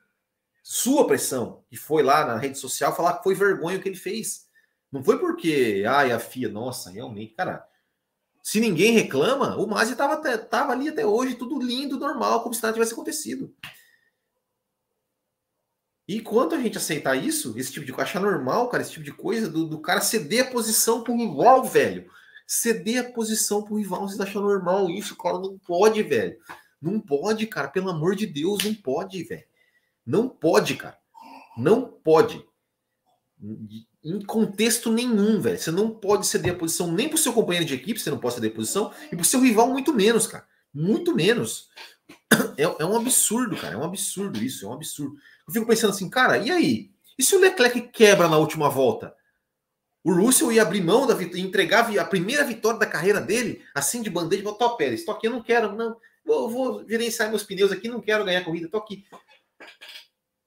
Sua pressão. E foi lá na rede social falar que foi vergonha o que ele fez. Não foi porque, ai, a FIA, nossa, realmente, cara. Se ninguém reclama, o Masi tava, tava ali até hoje, tudo lindo, normal, como se nada tivesse acontecido. E quando a gente aceitar isso, esse tipo de coisa, achar normal, cara, esse tipo de coisa, do, do cara ceder a posição pro igual, velho ceder a posição pro rival, vocês acham normal isso, cara? Não pode, velho. Não pode, cara. Pelo amor de Deus, não pode, velho. Não pode, cara. Não pode. Em contexto nenhum, velho. Você não pode ceder a posição nem pro seu companheiro de equipe, você não pode ceder a posição, e pro seu rival, muito menos, cara. Muito menos. É, é um absurdo, cara. É um absurdo isso, é um absurdo. Eu fico pensando assim, cara, e aí? E se o Leclerc quebra na última volta? O Russell ia abrir mão da vitória, entregar a primeira vitória da carreira dele, assim de bandeja, falou, tô Pérez, tô aqui, eu não quero, não, vou, vou gerenciar meus pneus aqui, não quero ganhar corrida, tô aqui.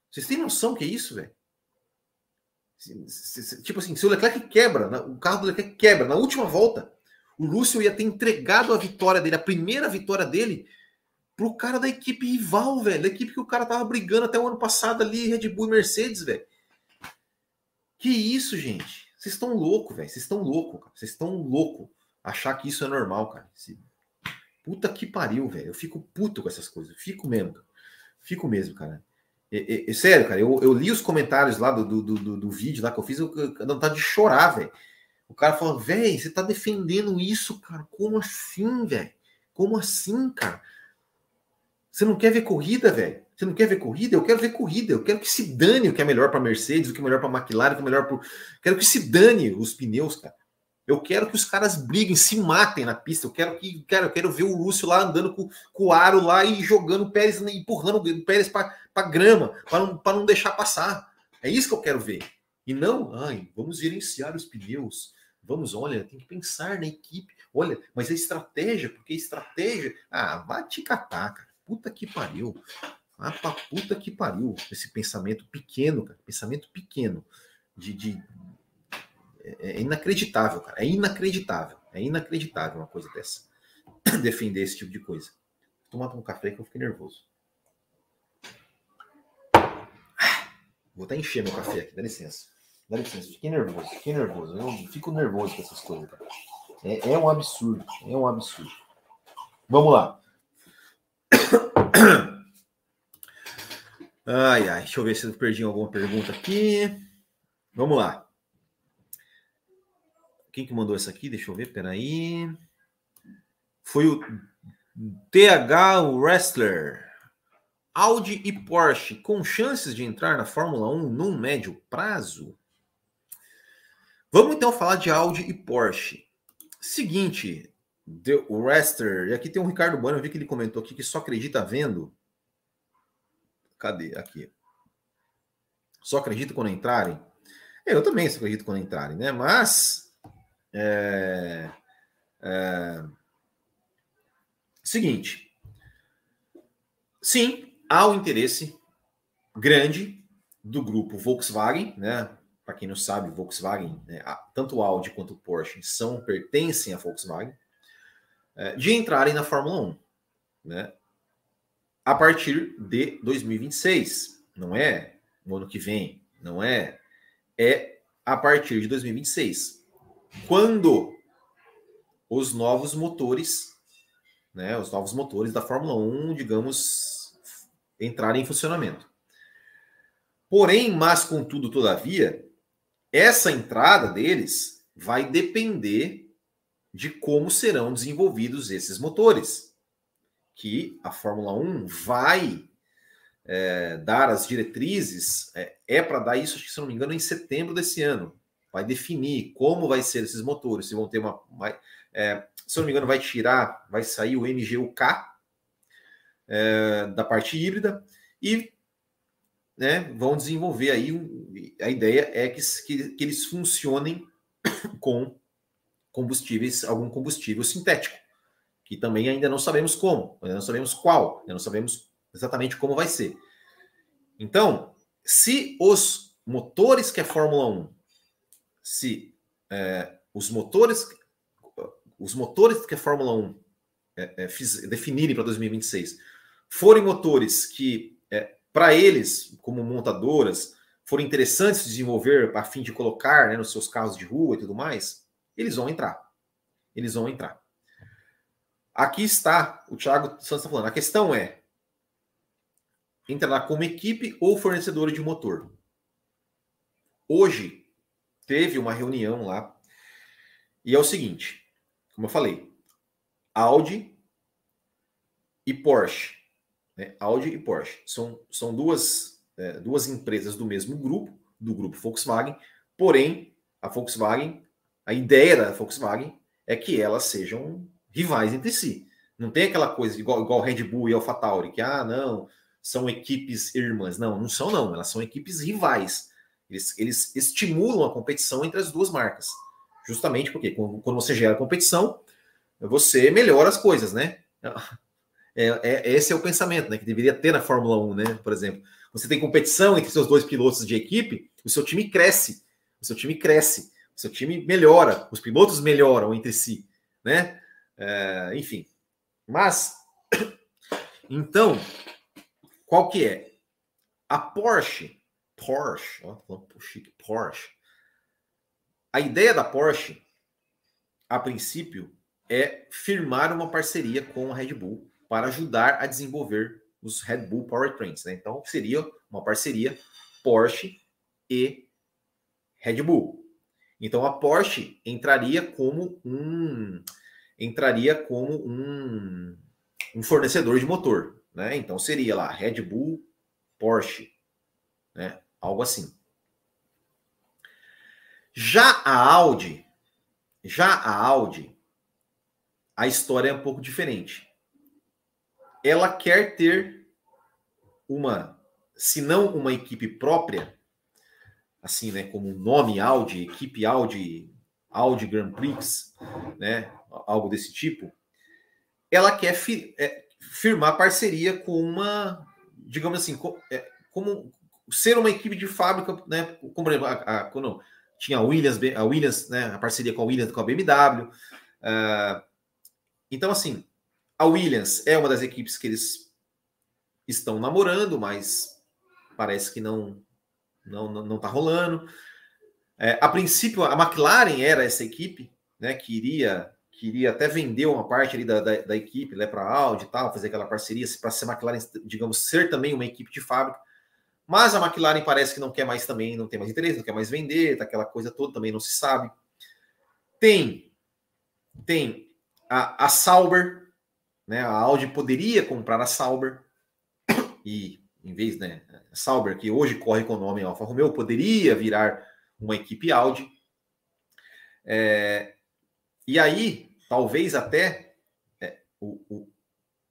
Vocês têm noção que é isso, velho? Tipo assim, se o Leclerc quebra, o carro do Leclerc quebra na última volta, o Russell ia ter entregado a vitória dele, a primeira vitória dele, pro cara da equipe rival, velho, da equipe que o cara tava brigando até o ano passado ali, Red Bull e Mercedes, velho. Que isso, gente? Vocês estão loucos, velho. Vocês estão loucos, cara. Vocês estão loucos achar que isso é normal, cara. Puta que pariu, velho. Eu fico puto com essas coisas. Fico mesmo. Fico mesmo, cara. É, é, sério, cara, eu, eu, li os comentários lá do, do, do, do vídeo lá que eu fiz, eu, eu não tá de chorar, velho. O cara falou, velho, você tá defendendo isso, cara? Como assim, velho? Como assim, cara? Você não quer ver corrida, velho? Você não quer ver corrida? Eu quero ver corrida. Eu quero que se dane o que é melhor para Mercedes, o que é melhor para McLaren, o que é melhor para. Quero que se dane os pneus, cara. Eu quero que os caras briguem, se matem na pista. Eu quero que, cara, eu quero ver o Lúcio lá andando com, com o aro lá e jogando o Pérez, empurrando o Pérez para grama, para não, não deixar passar. É isso que eu quero ver. E não, ai, vamos gerenciar os pneus. Vamos, olha, tem que pensar na equipe. Olha, mas a estratégia, porque a estratégia. Ah, vai te catar, cara. Puta que pariu. Ah, pra puta que pariu. Esse pensamento pequeno, cara. Pensamento pequeno. De, de, é, é inacreditável, cara. É inacreditável. É inacreditável uma coisa dessa. (coughs) Defender esse tipo de coisa. Vou tomar um café que eu fiquei nervoso. Vou até encher meu café aqui, dá licença. Dá licença, fiquei nervoso, fiquei nervoso. Eu fico nervoso com essas coisas, cara. É, é um absurdo, é um absurdo. Vamos lá. (coughs) Ai, ai, deixa eu ver se eu perdi alguma pergunta aqui. Vamos lá. Quem que mandou essa aqui? Deixa eu ver, peraí. Foi o TH Wrestler. Audi e Porsche com chances de entrar na Fórmula 1 num médio prazo? Vamos então falar de Audi e Porsche. Seguinte, o Wrestler, e aqui tem o Ricardo Bueno, eu vi que ele comentou aqui que só acredita vendo. Cadê? Aqui. Só acredita quando entrarem? Eu também só acredito quando entrarem, né? Mas é, é, seguinte, sim, há um interesse grande do grupo Volkswagen, né? Para quem não sabe, Volkswagen, né, tanto o Audi quanto o Porsche são pertencem à Volkswagen, é, de entrarem na Fórmula 1, né? A partir de 2026, não é no ano que vem, não é, é a partir de 2026 quando os novos motores, né, os novos motores da Fórmula 1, digamos, entrarem em funcionamento. Porém, mas contudo, todavia, essa entrada deles vai depender de como serão desenvolvidos esses motores, que a Fórmula 1 vai é, dar as diretrizes, é, é para dar isso, se não me engano, em setembro desse ano vai definir como vai ser esses motores, se vão ter uma. Vai, é, se não me engano, vai tirar, vai sair o MGUK é, da parte híbrida e né, vão desenvolver aí. A ideia é que, que, que eles funcionem (coughs) com combustíveis, algum combustível sintético, que também ainda não sabemos como, ainda não sabemos qual, ainda não sabemos exatamente como vai ser. Então, se os motores que a Fórmula 1 se é, os motores os motores que a Fórmula 1 é, é, definirem para 2026 forem motores que, é, para eles, como montadoras, forem interessantes de desenvolver a fim de colocar né, nos seus carros de rua e tudo mais, eles vão entrar. Eles vão entrar. Aqui está, o Thiago Santos está falando, a questão é, entrará como equipe ou fornecedor de motor. Hoje, teve uma reunião lá. E é o seguinte, como eu falei, Audi e Porsche. Né? Audi e Porsche são, são duas, é, duas empresas do mesmo grupo, do grupo Volkswagen, porém, a Volkswagen, a ideia da Volkswagen é que elas sejam rivais entre si. Não tem aquela coisa igual, igual Red Bull e AlphaTauri, que, ah, não, são equipes irmãs. Não, não são, não. Elas são equipes rivais. Eles, eles estimulam a competição entre as duas marcas. Justamente porque quando, você gera competição, você melhora as coisas, né? É, é, esse é o pensamento né, que deveria ter na Fórmula 1, né? Por exemplo, você tem competição entre seus dois pilotos de equipe, o seu time cresce, o seu time cresce, seu time melhora, os pilotos melhoram entre si, né? É, enfim, mas (coughs) então qual que é? A Porsche Porsche, ó, falando chique, Porsche. A ideia da Porsche, a princípio, é firmar uma parceria com a Red Bull para ajudar a desenvolver os Red Bull Powertrains. Né? Então seria uma parceria Porsche e Red Bull. Então a Porsche entraria como um entraria como um, um fornecedor de motor, né? Então seria lá Red Bull, Porsche, né? Algo assim. Já a Audi, já a Audi, a história é um pouco diferente. Ela quer ter uma, se não uma equipe própria, assim, né, como nome Audi, equipe Audi, Audi Grand Prix, né, algo desse tipo, ela quer fi, é, firmar parceria com uma, digamos assim, com, é, como ser uma equipe de fábrica, né, como por exemplo, a, a, tinha a Williams, a Williams, né, a parceria com a Williams, com a BMW. Uh, ah, então, assim, a Williams é uma das equipes que eles estão namorando, mas parece que não não não, não tá rolando. É, a princípio, a McLaren era essa equipe, né, que iria, que iria até vender uma parte ali da, da, da equipe né, para a Audi e tal, fazer aquela parceria para ser McLaren, digamos, ser também uma equipe de fábrica. Mas a McLaren parece que não quer mais também, não tem mais interesse, não quer mais vender, tá aquela coisa toda, também não se sabe. Tem, tem a, a Sauber, né? A Audi poderia comprar a Sauber e em vez, né, Sauber, que hoje corre com o nome Alfa Romeo, poderia virar uma equipe Audi. É, e aí, talvez até é, o, o,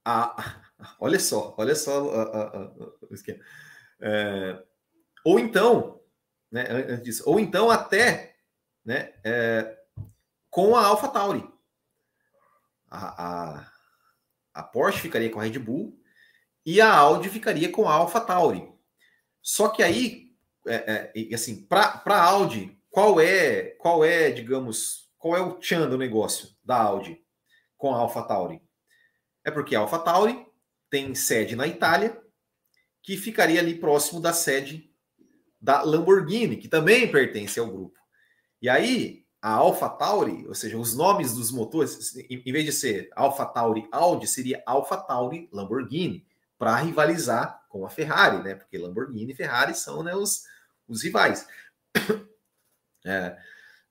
a, (laughs) olha só, olha só o esquema. É, ou então, né, antes disso, ou então até né, é, com a Alpha Tauri. A, a, a, Porsche ficaria com a Red Bull e a Audi ficaria com a Alpha Tauri. Só que aí, é, é, assim, para a Audi, qual é, qual é, digamos, qual é o tchan do negócio da Audi com a Alpha Tauri? É porque a Alpha Tauri tem sede na Itália, que ficaria ali próximo da sede da Lamborghini, que também pertence ao grupo. E aí, a Alpha Tauri, ou seja, os nomes dos motores, em vez de ser Alpha Tauri Audi, seria Alpha Tauri Lamborghini, para rivalizar com a Ferrari, né? Porque Lamborghini e Ferrari são né, os, os rivais. (coughs) É,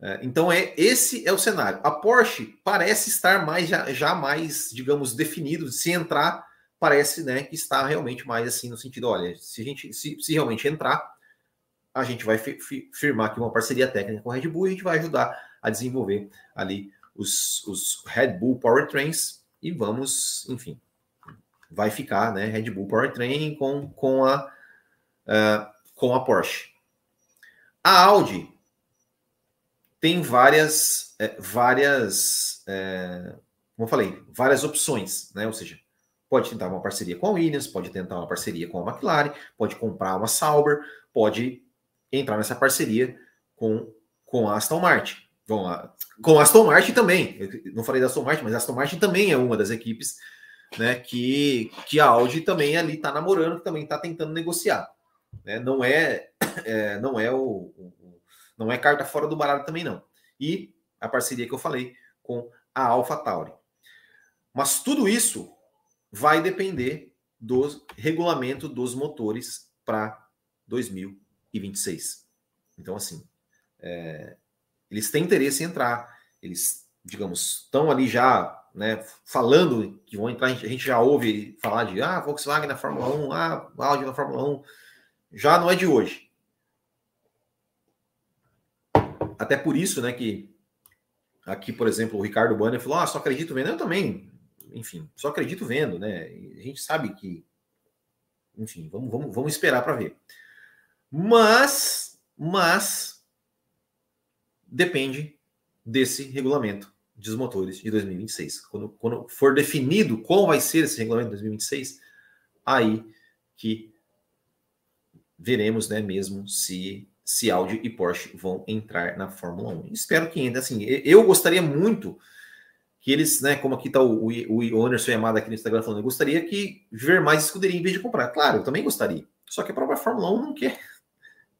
é, então é esse é o cenário. A Porsche parece estar mais já, já mais, digamos, definido. Se entrar, parece, né, que está realmente mais assim no sentido, olha, se a gente se, se realmente entrar, a gente vai fi, fi, firmar aqui uma parceria técnica com a Red Bull e a gente vai ajudar a desenvolver ali os, os Red Bull Powertrains e vamos, enfim, vai ficar, né, Red Bull Powertrain com, com, a, uh, com a Porsche. A Audi tem várias, é, várias, é, como eu falei, várias opções, né, ou seja, pode tentar uma parceria com a Williams, pode tentar uma parceria com a McLaren, pode comprar uma Sauber, pode entrar nessa parceria com, com a Aston Martin. A, com a Aston Martin também. Eu não falei da Aston Martin, mas a Aston Martin também é uma das equipes né, que, que a Audi também ali está namorando, que também está tentando negociar. Né? Não é, é, não é o, o, não é carta fora do baralho também não. E a parceria que eu falei com a Alpha Tauri. Mas tudo isso vai depender do regulamento dos motores para 2026. Então, assim, é, eles têm interesse em entrar, eles, digamos, estão ali já né, falando que vão entrar, a gente já ouve falar de ah, Volkswagen na Fórmula 1, ah, Audi na Fórmula 1, já não é de hoje. Até por isso, né, que aqui, por exemplo, o Ricardo Banner falou, ah, só acredito vendo, eu também, enfim, só acredito vendo, né, a gente sabe que, enfim, vamos, vamos, vamos esperar para ver. Mas, mas, depende desse regulamento dos motores de 2026. Quando, quando for definido qual vai ser esse regulamento de 2026, aí que veremos, né, mesmo se se Audi e Porsche vão entrar na Fórmula 1. Espero que ainda assim. Eu gostaria muito que eles, né, como aqui está o, o, o Anderson Yamada aqui no Instagram falando, eu gostaria que ver mais escuderia em vez de comprar. Claro, eu também gostaria. Só que a própria Fórmula 1 não quer.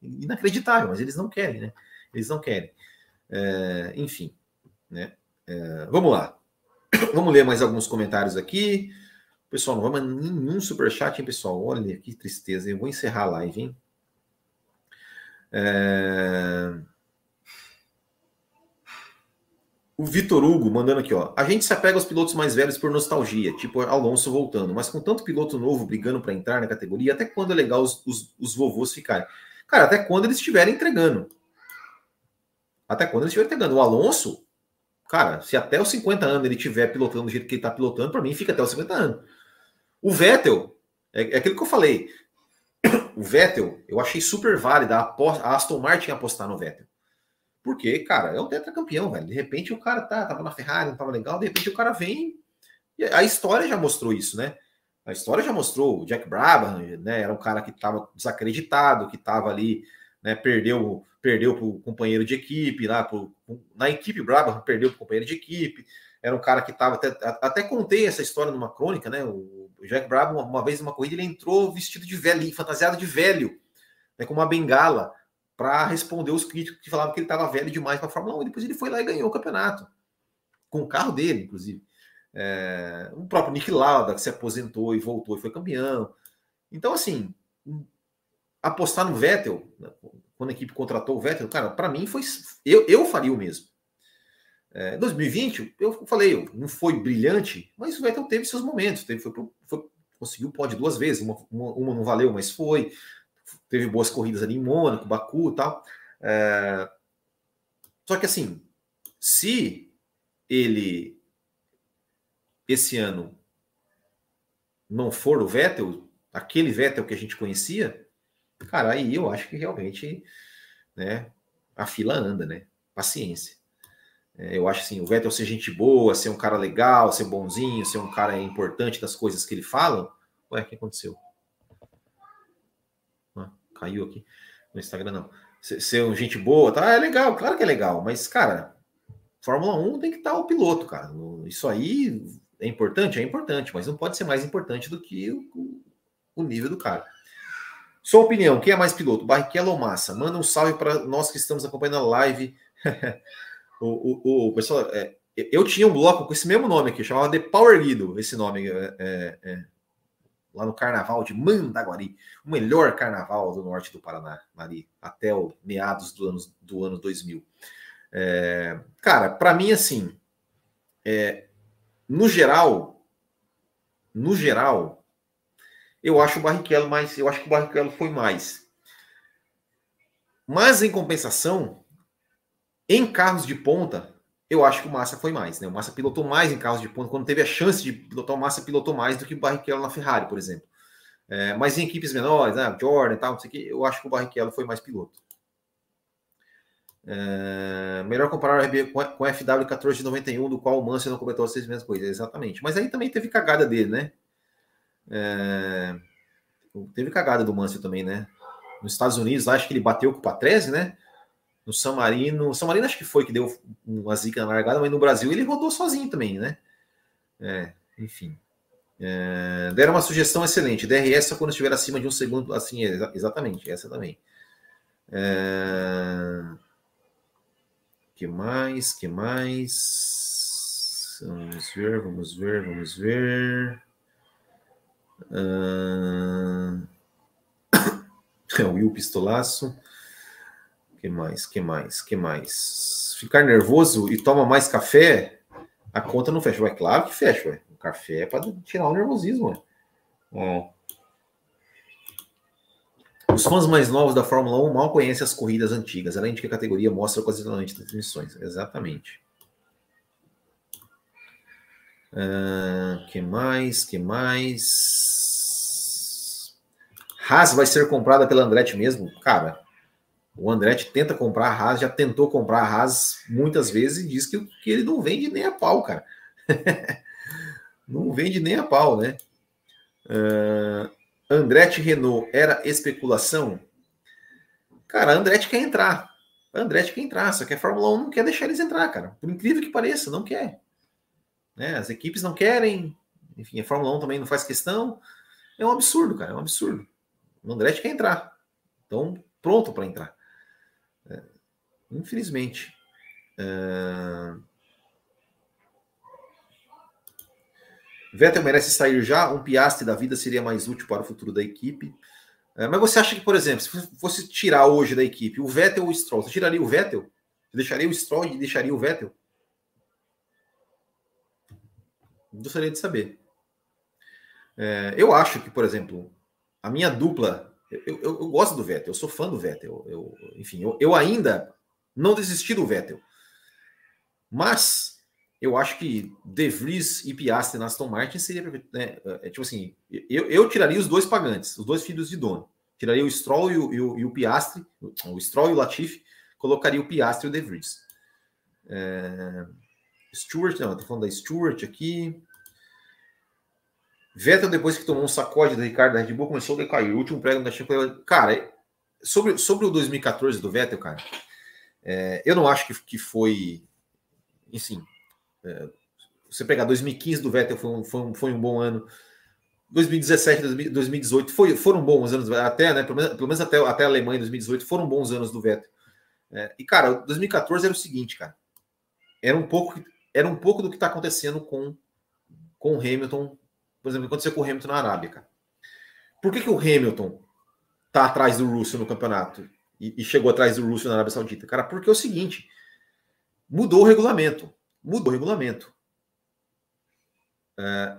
Inacreditável, mas eles não querem, né? Eles não querem. É, enfim, né? É, vamos lá. (coughs) Vamos ler mais alguns comentários aqui. Pessoal, não mandar nenhum superchat, hein, pessoal? Olha que tristeza. Eu vou encerrar a live, hein? É... O Vitor Hugo mandando aqui, ó. A gente se apega aos pilotos mais velhos por nostalgia, tipo Alonso voltando, mas com tanto piloto novo brigando para entrar na categoria, até quando é legal os, os, os vovôs ficarem? Cara, até quando eles estiverem entregando. Até quando eles estiverem entregando. O Alonso, cara, se até os 50 anos ele estiver pilotando do jeito que ele está pilotando, para mim fica até os 50 anos. O Vettel, é, é aquilo que eu falei. (coughs) O Vettel, eu achei super válida a, Aston Martin apostar no Vettel. Porque, cara, é um tetracampeão, velho. De repente o cara tá, tava na Ferrari, não tava legal, de repente o cara vem. A história já mostrou isso, né? A história já mostrou. O Jack Brabham, né? Era um cara que estava desacreditado, que estava ali, né? Perdeu, perdeu pro companheiro de equipe lá, pro, na equipe Brabham, perdeu pro companheiro de equipe. Era um cara que estava até, até contei essa história numa crônica, né? O Jack Brabham, uma, uma vez numa corrida, ele entrou vestido de velho, fantasiado de velho, né? Com uma bengala para responder os críticos que falavam que ele estava velho demais para a Fórmula 1. E depois ele foi lá e ganhou o campeonato. Com o carro dele, inclusive. É, o próprio Nick Lauda, que se aposentou e voltou e foi campeão. Então, assim, apostar no Vettel, né, quando a equipe contratou o Vettel, cara, para mim foi. Eu, eu faria o mesmo. É, 2020, eu falei, não foi brilhante, mas o Vettel teve seus momentos. Teve, foi, foi, conseguiu pode duas vezes, uma, uma, uma não valeu, mas foi teve boas corridas ali em Mônaco, Baku e tal. É... Só que assim, se ele esse ano não for o Vettel, aquele Vettel que a gente conhecia, cara, aí eu acho que realmente né, a fila anda, né? Paciência. É, eu acho assim, o Vettel ser gente boa, ser um cara legal, ser bonzinho, ser um cara importante das coisas que ele fala. Ué, o que aconteceu? caiu aqui no Instagram, não. Ser um gente boa, tá? É legal, claro que é legal, mas, cara, Fórmula 1 tem que estar o piloto, cara. Isso aí é importante? É importante, mas não pode ser mais importante do que o, o nível do cara. Sua opinião, quem é mais piloto, Barrichello ou Massa? Manda um salve para nós que estamos acompanhando a live. (laughs) o, o, o, pessoal, é, eu tinha um bloco com esse mesmo nome aqui, chamava de Power Guido, esse nome. É, é, é lá no carnaval de Mandaguari, o melhor carnaval do norte do Paraná, ali, até o meados do ano, do ano 2000. É, cara, para mim, assim, é, no geral, no geral, eu acho o Barrichello mais, eu acho que o Barrichello foi mais. Mas em compensação, em carros de ponta, eu acho que o Massa foi mais, né? O Massa pilotou mais em carros de ponta. Quando teve a chance de pilotar, o Massa pilotou mais do que o Barrichello na Ferrari, por exemplo. É, mas em equipes menores, né? Jordan e tal, não sei o que, eu acho que o Barrichello foi mais piloto. É, melhor comparar o RB com o FW14 de 91, do qual o Mansell não completou as seis mesmas coisas. Exatamente. Mas aí também teve cagada dele, né? É, teve cagada do Mansell também, né? Nos Estados Unidos, acho que ele bateu com o Patrese, né? no San Marino. San Marino acho que foi que deu uma zica na largada, mas no Brasil ele rodou sozinho também, né? É, enfim. É, deram uma sugestão excelente. DRS só quando estiver acima de um segundo. Assim, é, exatamente, essa também. É, que mais? Que mais? Vamos ver, vamos ver, vamos ver. Uh... (coughs) É o Will Pistolaço que mais? Que mais? Que mais? Ficar nervoso e toma mais café, a conta não fecha. Ué, claro que fecha, ué. O café é para tirar o nervosismo, ué. Os fãs mais novos da Fórmula 1 mal conhecem as corridas antigas, além de que a categoria mostra ocasionalmente transmissões. Exatamente. Uh, que mais? Que mais? Haas vai ser comprada pela Andretti mesmo? Cara, o Andretti tenta comprar a Haas, já tentou comprar a Haas muitas vezes e diz que, que ele não vende nem a pau, cara. (laughs) não vende nem a pau, né? Uh, Andretti Renault era especulação? Cara, a Andretti quer entrar. A Andretti quer entrar, só que a Fórmula 1 não quer deixar eles entrar, cara. Por incrível que pareça, não quer. Né? As equipes não querem, enfim, a Fórmula 1 também não faz questão. É um absurdo, cara, é um absurdo. O Andretti quer entrar. Então, pronto para entrar. Infelizmente. Uh... Vettel merece sair já, um Piastri da vida seria mais útil para o futuro da equipe. É, mas você acha que, por exemplo, se fosse tirar hoje da equipe o Vettel ou o Stroll, você tiraria o Vettel? Você deixaria o Stroll e deixaria o Vettel? Gostaria de saber. É, eu acho que, por exemplo, a minha dupla. Eu, eu, eu, gosto do Vettel, eu sou fã do Vettel. Eu, enfim, eu, ainda não desisti do Vettel. Mas eu acho que De Vries e Piastri na Aston Martin seria né, é, tipo assim, eu, eu tiraria os dois pagantes, os dois filhos de dono. Tiraria o Stroll e o, e o, e o Piastri, o Stroll e o Latifi, colocaria o Piastri e o De Vries. É, Stewart, não, tô falando da Stewart aqui. Vettel, depois que tomou um sacode do Ricardo da Red Bull, começou a decair. O último prêmio da Chico. Cara, sobre, sobre o 2014 do Vettel, cara, é, eu não acho que, que foi. Enfim, é, você pegar 2015 do Vettel foi um, foi um, foi um bom ano. 2017, 2018 foi, foram bons anos, até, né? Pelo menos, pelo menos até, até a Alemanha em 2018 foram bons anos do Vettel. É, e, cara, 2014 era o seguinte, cara. Era um pouco, era um pouco do que está acontecendo com, com o Hamilton, por exemplo, aconteceu com o Hamilton na Arábia, cara. Por que, que o Hamilton tá atrás do Russell no campeonato e, e chegou atrás do Russell na Arábia Saudita? Cara, porque é o seguinte: mudou o regulamento mudou o regulamento. É,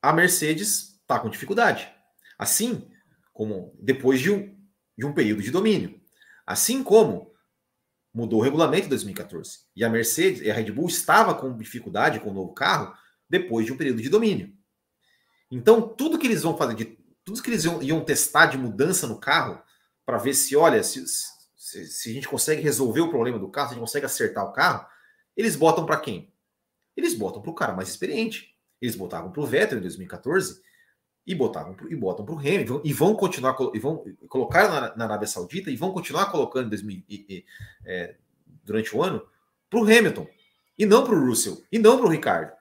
a Mercedes está com dificuldade. Assim como depois de um, de um período de domínio. Assim como mudou o regulamento em 2014. E a Mercedes e a Red Bull estava com dificuldade com o novo carro depois de um período de domínio. Então, tudo que eles vão fazer, de, tudo que eles iam, iam testar de mudança no carro, para ver se, olha, se, se, se, a gente consegue resolver o problema do carro, se a gente consegue acertar o carro, eles botam para quem? Eles botam para o cara mais experiente. Eles botavam para o Vettel em 2014 e botavam pro, e botam para o Hamilton e vão continuar e vão colocar na, na, Arábia Saudita e vão continuar colocando em 2000, e, e, é, durante o ano para o Hamilton e não para o Russell e não para o Ricardo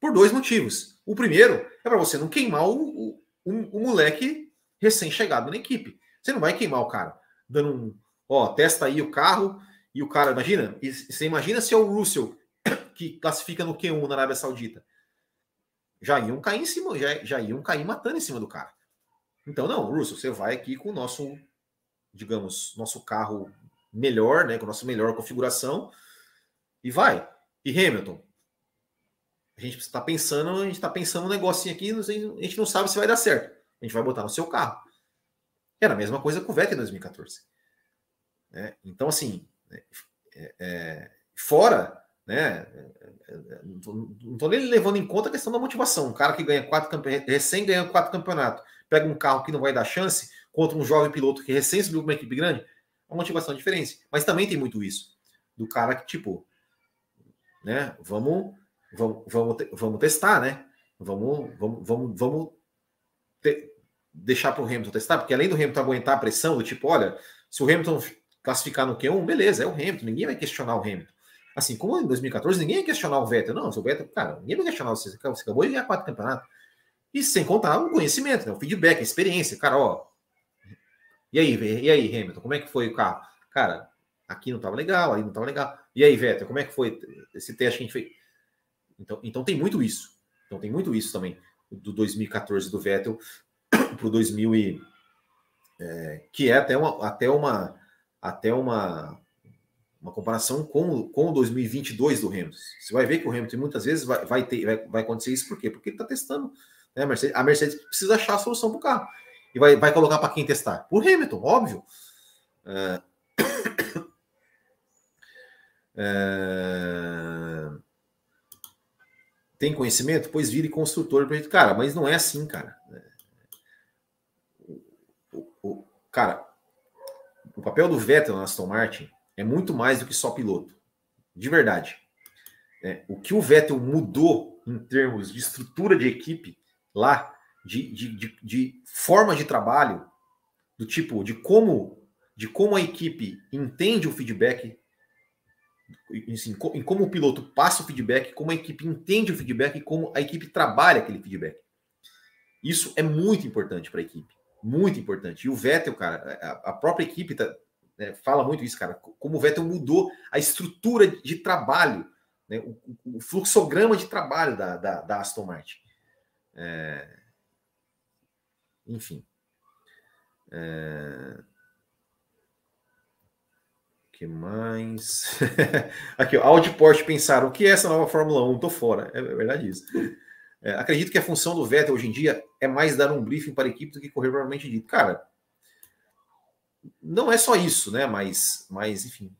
por dois motivos. O primeiro é para você não queimar o, o, o, o moleque recém-chegado na equipe. Você não vai queimar o cara dando um, ó, testa aí o carro e o cara, imagina, você imagina se é o Russell (coughs) que classifica no Q1 na Arábia Saudita. Já iam cair em cima, já, já iam cair matando em cima do cara. Então, não, Russell, você vai aqui com o nosso, digamos, nosso carro melhor, né? Com a nossa melhor configuração, e vai. E Hamilton, a gente está pensando, a gente está pensando um negocinho aqui, a gente não sabe se vai dar certo. A gente vai botar no seu carro. Era a mesma coisa com o Vettel em 2014. É, então, assim, é, é, fora, né? Não estou nem levando em conta a questão da motivação. Um cara que ganha quatro campeonatos, recém ganha quatro campeonatos, pega um carro que não vai dar chance contra um jovem piloto que recém subiu uma equipe grande, a motivação é diferente. Mas também tem muito isso. Do cara que, tipo, né? Vamos, vamos, vamos, vamos testar, né? Vamos, vamos, vamos, vamos te, deixar para o Hamilton testar, porque além do Hamilton aguentar a pressão, do tipo, olha, se o Hamilton classificar no Q1, beleza, é o Hamilton, ninguém vai questionar o Hamilton. Assim como em 2014, ninguém ia questionar o Vettel. Não, o Vettel, cara, ninguém vai questionar você. Você acabou de ganhar quatro campeonatos. E sem contar o conhecimento, né? o feedback, a experiência. Cara, ó. E aí, e aí, Hamilton, como é que foi o carro? Cara, aqui não estava legal, aí não estava legal. E aí, Vettel, como é que foi esse teste que a gente fez? Então, então tem muito isso. Então tem muito isso também do 2014 do Vettel para o 2000 e, é, que é até uma, até uma até uma, uma comparação com, com o 2022 do Hamilton. Você vai ver que o Hamilton muitas vezes vai, vai, ter, vai, vai acontecer isso, por quê? Porque ele está testando. Né? A, Mercedes, a Mercedes precisa achar a solução para o carro. E vai, vai colocar para quem testar? Por Hamilton, óbvio. É... É... Tem conhecimento? Pois vire construtor. Cara, mas não é assim, cara. O, o, cara, o papel do Vettel na Aston Martin é muito mais do que só piloto. De verdade. É, o que o Vettel mudou em termos de estrutura de equipe lá, de, de, de, de forma de trabalho, do tipo de como de como a equipe entende o feedback, assim, em como o piloto passa o feedback, como a equipe entende o feedback e como a equipe trabalha aquele feedback. Isso é muito importante para a equipe. Muito importante. E o Vettel, cara, a, própria equipe tá, né, fala muito isso, cara. Como o Vettel mudou a estrutura de trabalho, né, o, o, fluxograma de trabalho da, da, da Aston Martin. É... Enfim. É... que mais? (laughs) Aqui, ó, Audi Porsche pensaram, o que é essa nova Fórmula 1? Tô fora. É verdade isso. É, acredito que a função do Vettel hoje em dia é mais dar um briefing para a equipe do que correr provavelmente dito. Cara, não é só isso, né? Mas, mas enfim.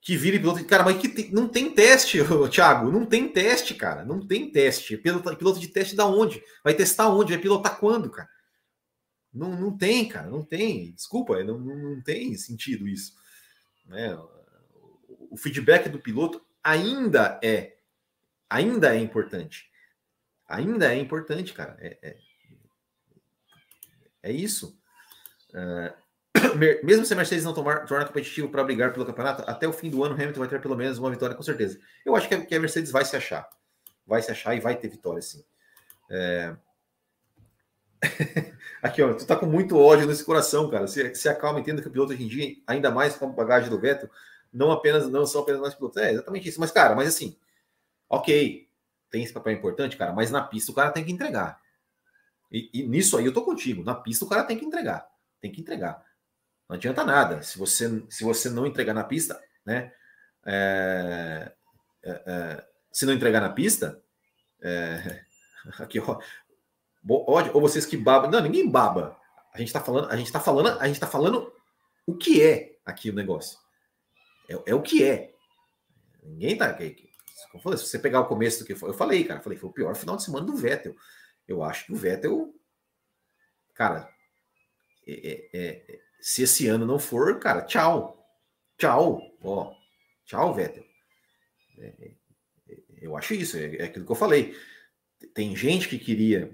Que vire piloto. Cara, mas que tem, não tem teste, (laughs) Thiago. Não tem teste, cara. Não tem teste. Piloto, piloto de teste da onde? Vai testar onde? Vai pilotar quando, cara? Não, não tem, cara. Não tem. Desculpa, não, não tem sentido isso. Né? O feedback do piloto ainda é ainda é importante. Ainda é importante, cara. É, é, é isso. Uh, (coughs) mesmo se a Mercedes não tomar, tornar competitivo para brigar pelo campeonato, até o fim do ano Hamilton vai ter pelo menos uma vitória, com certeza. Eu acho que a, Mercedes vai se achar. Vai se achar e vai ter vitória, sim. É... (laughs) Aqui, ó, tu tá com muito ódio nesse coração, cara. Se, se acalma, entenda que o piloto hoje em dia, ainda mais com a bagagem do Vettel, não apenas não são apenas mais pilotos. É exatamente isso. Mas, cara, mas assim, ok, tem esse papel importante, cara, mas na pista o cara tem que entregar. E, e nisso aí eu tô contigo. Na pista o cara tem que entregar. Tem que entregar. Não adianta nada. Se você, se você não entregar na pista, né? É, é, é, se não entregar na pista, é, (laughs) aqui, ó, ou vocês que babam. Não, ninguém baba. A gente está falando, a gente tá falando, a gente tá falando o que é aqui o negócio. É, é o que é. Ninguém tá. se você pegar o começo do que foi, eu falei, cara, falei, foi o pior final de semana do Vettel. Eu acho que o Vettel, cara, é, é, é se esse ano não for, cara, tchau. Tchau. Ó, tchau, Vettel. É, é, eu acho isso, é, é, aquilo que eu falei. Tem gente que queria,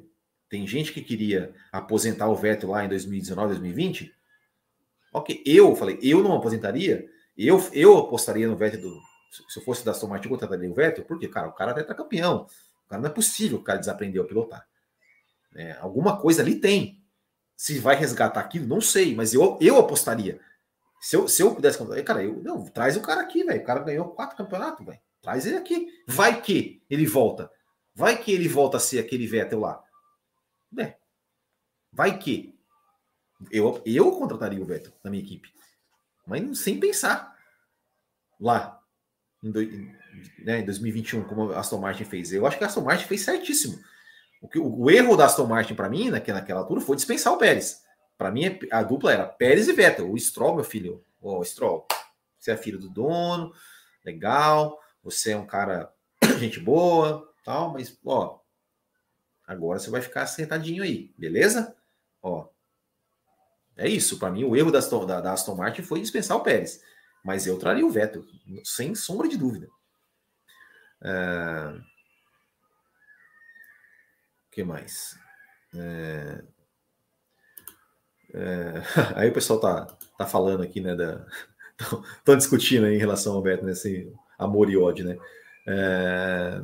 tem gente que queria aposentar o Vettel lá em 2019, 2020. Ok, eu falei, eu não aposentaria, eu, eu apostaria no Vettel do, se eu fosse da Aston Martin, eu contrataria o Vettel, porque, cara, o cara é campeão. O cara não é possível o cara desaprendeu a pilotar. É, alguma coisa ali tem. Se vai resgatar aquilo, não sei, mas eu, eu apostaria. Se eu, se eu pudesse cara, eu não, traz o cara aqui, velho. O cara ganhou quatro campeonatos, velho. Traz ele aqui. Vai que ele volta. Vai que ele volta a ser aquele Vettel lá. É. Vai que. Eu, eu contrataria o Vettel na minha equipe. Mas sem pensar. Lá. Em, do, né, em 2021, como a Aston Martin fez. Eu acho que a Aston Martin fez certíssimo. O, que, o, o erro da Aston Martin, para mim, naquela, naquela altura, foi dispensar o Pérez. Para mim, a dupla era Pérez e Vettel. O Stroll, meu filho, ó, oh, Stroll, você é filho do dono, legal, você é um cara, (clears throat) gente boa, tal, mas, ó, agora você vai ficar sentadinho aí, beleza? Ó, é isso. Para mim, o erro da da, da Aston Martin foi dispensar o Pérez. Mas eu traria o Vettel, sem sombra de dúvida. Uh, que mais? É... É... (laughs) Aí o pessoal tá, tá falando aqui, né? Da... (laughs) Estão discutindo em relação ao Beto, né, amor e ódio, né? É...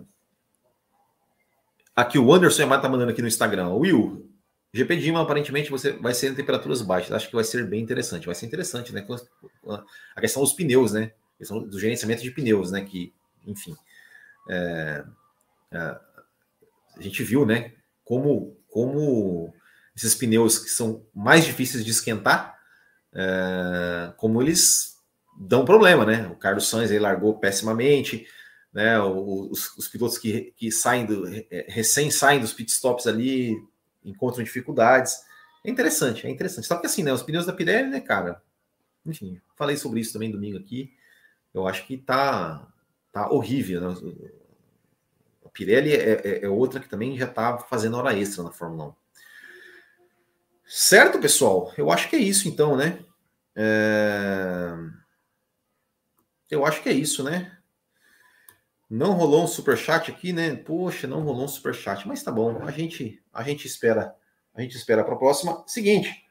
Aqui o Anderson Yamato tá mandando aqui no Instagram. Will, GP de Ima, aparentemente você vai ser em temperaturas baixas. Acho que vai ser bem interessante. Vai ser interessante, né? A questão dos pneus, né? A questão do gerenciamento de pneus, né? Que, enfim. É, é, a gente viu, né? como, como esses pneus que são mais difíceis de esquentar, é, como eles dão problema, né? O Carlos Sainz aí largou pessimamente, né? Os, os pilotos que, que saem do, é, recém saem dos pitstops ali encontram dificuldades. É interessante, é interessante. Só que assim, né? Os pneus da Pirelli, né, cara? Enfim, falei sobre isso também domingo aqui. Eu acho que tá, tá horrível, né? Pirelli é, é, é outra que também já está fazendo hora extra na Fórmula 1. Certo, pessoal? Eu acho que é isso então, né? É... Eu acho que é isso, né? Não rolou um super chat aqui, né? Poxa, não rolou um super chat, mas tá bom. A gente, a gente espera, a gente espera para a próxima. Seguinte,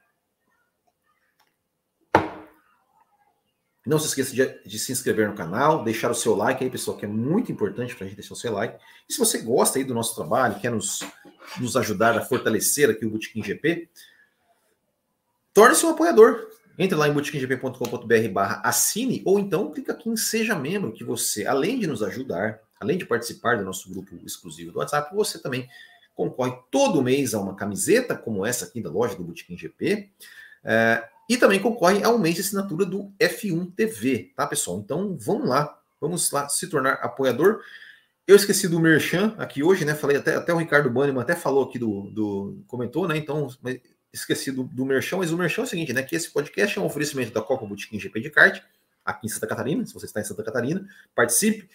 Não se esqueça de, de, se inscrever no canal, deixar o seu like aí, pessoal, que é muito importante para a gente deixar o seu like. E se você gosta aí do nosso trabalho, quer nos, nos ajudar a fortalecer aqui o Botequim GP, torne-se um apoiador. Entre lá em botequimgp.com.br barra assine, ou então clica aqui em Seja Membro, que você, além de nos ajudar, além de participar do nosso grupo exclusivo do WhatsApp, você também concorre todo mês a uma camiseta, como essa aqui da loja do Botequim GP. É, e também concorre a um mês de assinatura do F1 TV, tá, pessoal? Então vamos lá, vamos lá se tornar apoiador. Eu esqueci do Merchan aqui hoje, né? Falei até, até o Ricardo Banniman até falou aqui do, do comentou, né? Então, esqueci do, do Merchan, mas o Merchan é o seguinte, né? Que esse podcast é um oferecimento da Copa Botequim GP de kart, aqui em Santa Catarina. Se você está em Santa Catarina, participe,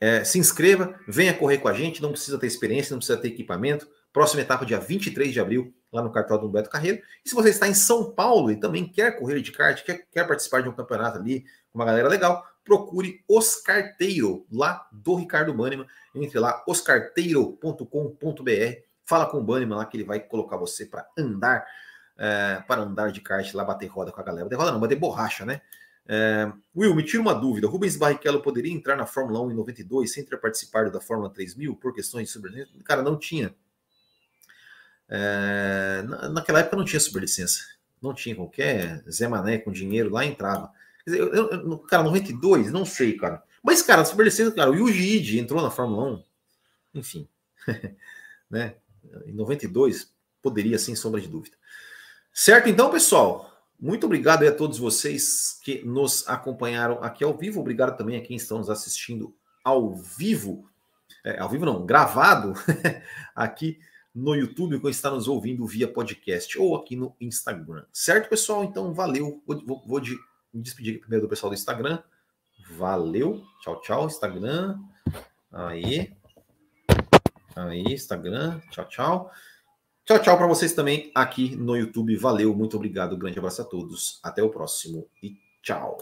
é, se inscreva, venha correr com a gente, não precisa ter experiência, não precisa ter equipamento. Próxima etapa, dia 23 de abril, lá no cartão do Beto Carreiro. E se você está em São Paulo e também quer correr de kart, quer, quer participar de um campeonato ali com uma galera legal, procure Oscarteiro, lá do Ricardo Banniman. Entre lá, oscarteiro.com.br. Fala com o Banniman lá que ele vai colocar você para andar, é, para andar de kart lá, bater roda com a galera. Bater roda não, bater borracha, né? É, Will, me tira uma dúvida. Rubens Barrichello poderia entrar na Fórmula 1 em 92 sem ter participado da Fórmula 3000 por questões de superlicença? Cara, não tinha. É, naquela época não tinha superlicença. Não tinha qualquer Zé Mané com dinheiro lá entrava. Dizer, eu, eu, cara, 92, não sei, cara. Mas, cara, super licença, cara, o Yuji entrou na Fórmula 1. Enfim. (laughs) né? Em 92, poderia, sem sombra de dúvida. Certo, então, pessoal. Muito obrigado a todos vocês que nos acompanharam aqui ao vivo. Obrigado também a quem estão nos assistindo ao vivo. É, ao vivo não, gravado (laughs) aqui no YouTube, ou está nos ouvindo via podcast ou aqui no Instagram. Certo, pessoal? Então, valeu. Vou, vou, vou de me despedir primeiro do pessoal do Instagram. Valeu. Tchau, tchau, Instagram. Aí. Aí, Instagram. Tchau, tchau. Tchau, tchau para vocês também aqui no YouTube. Valeu, muito obrigado. Grande abraço a todos. Até o próximo e tchau.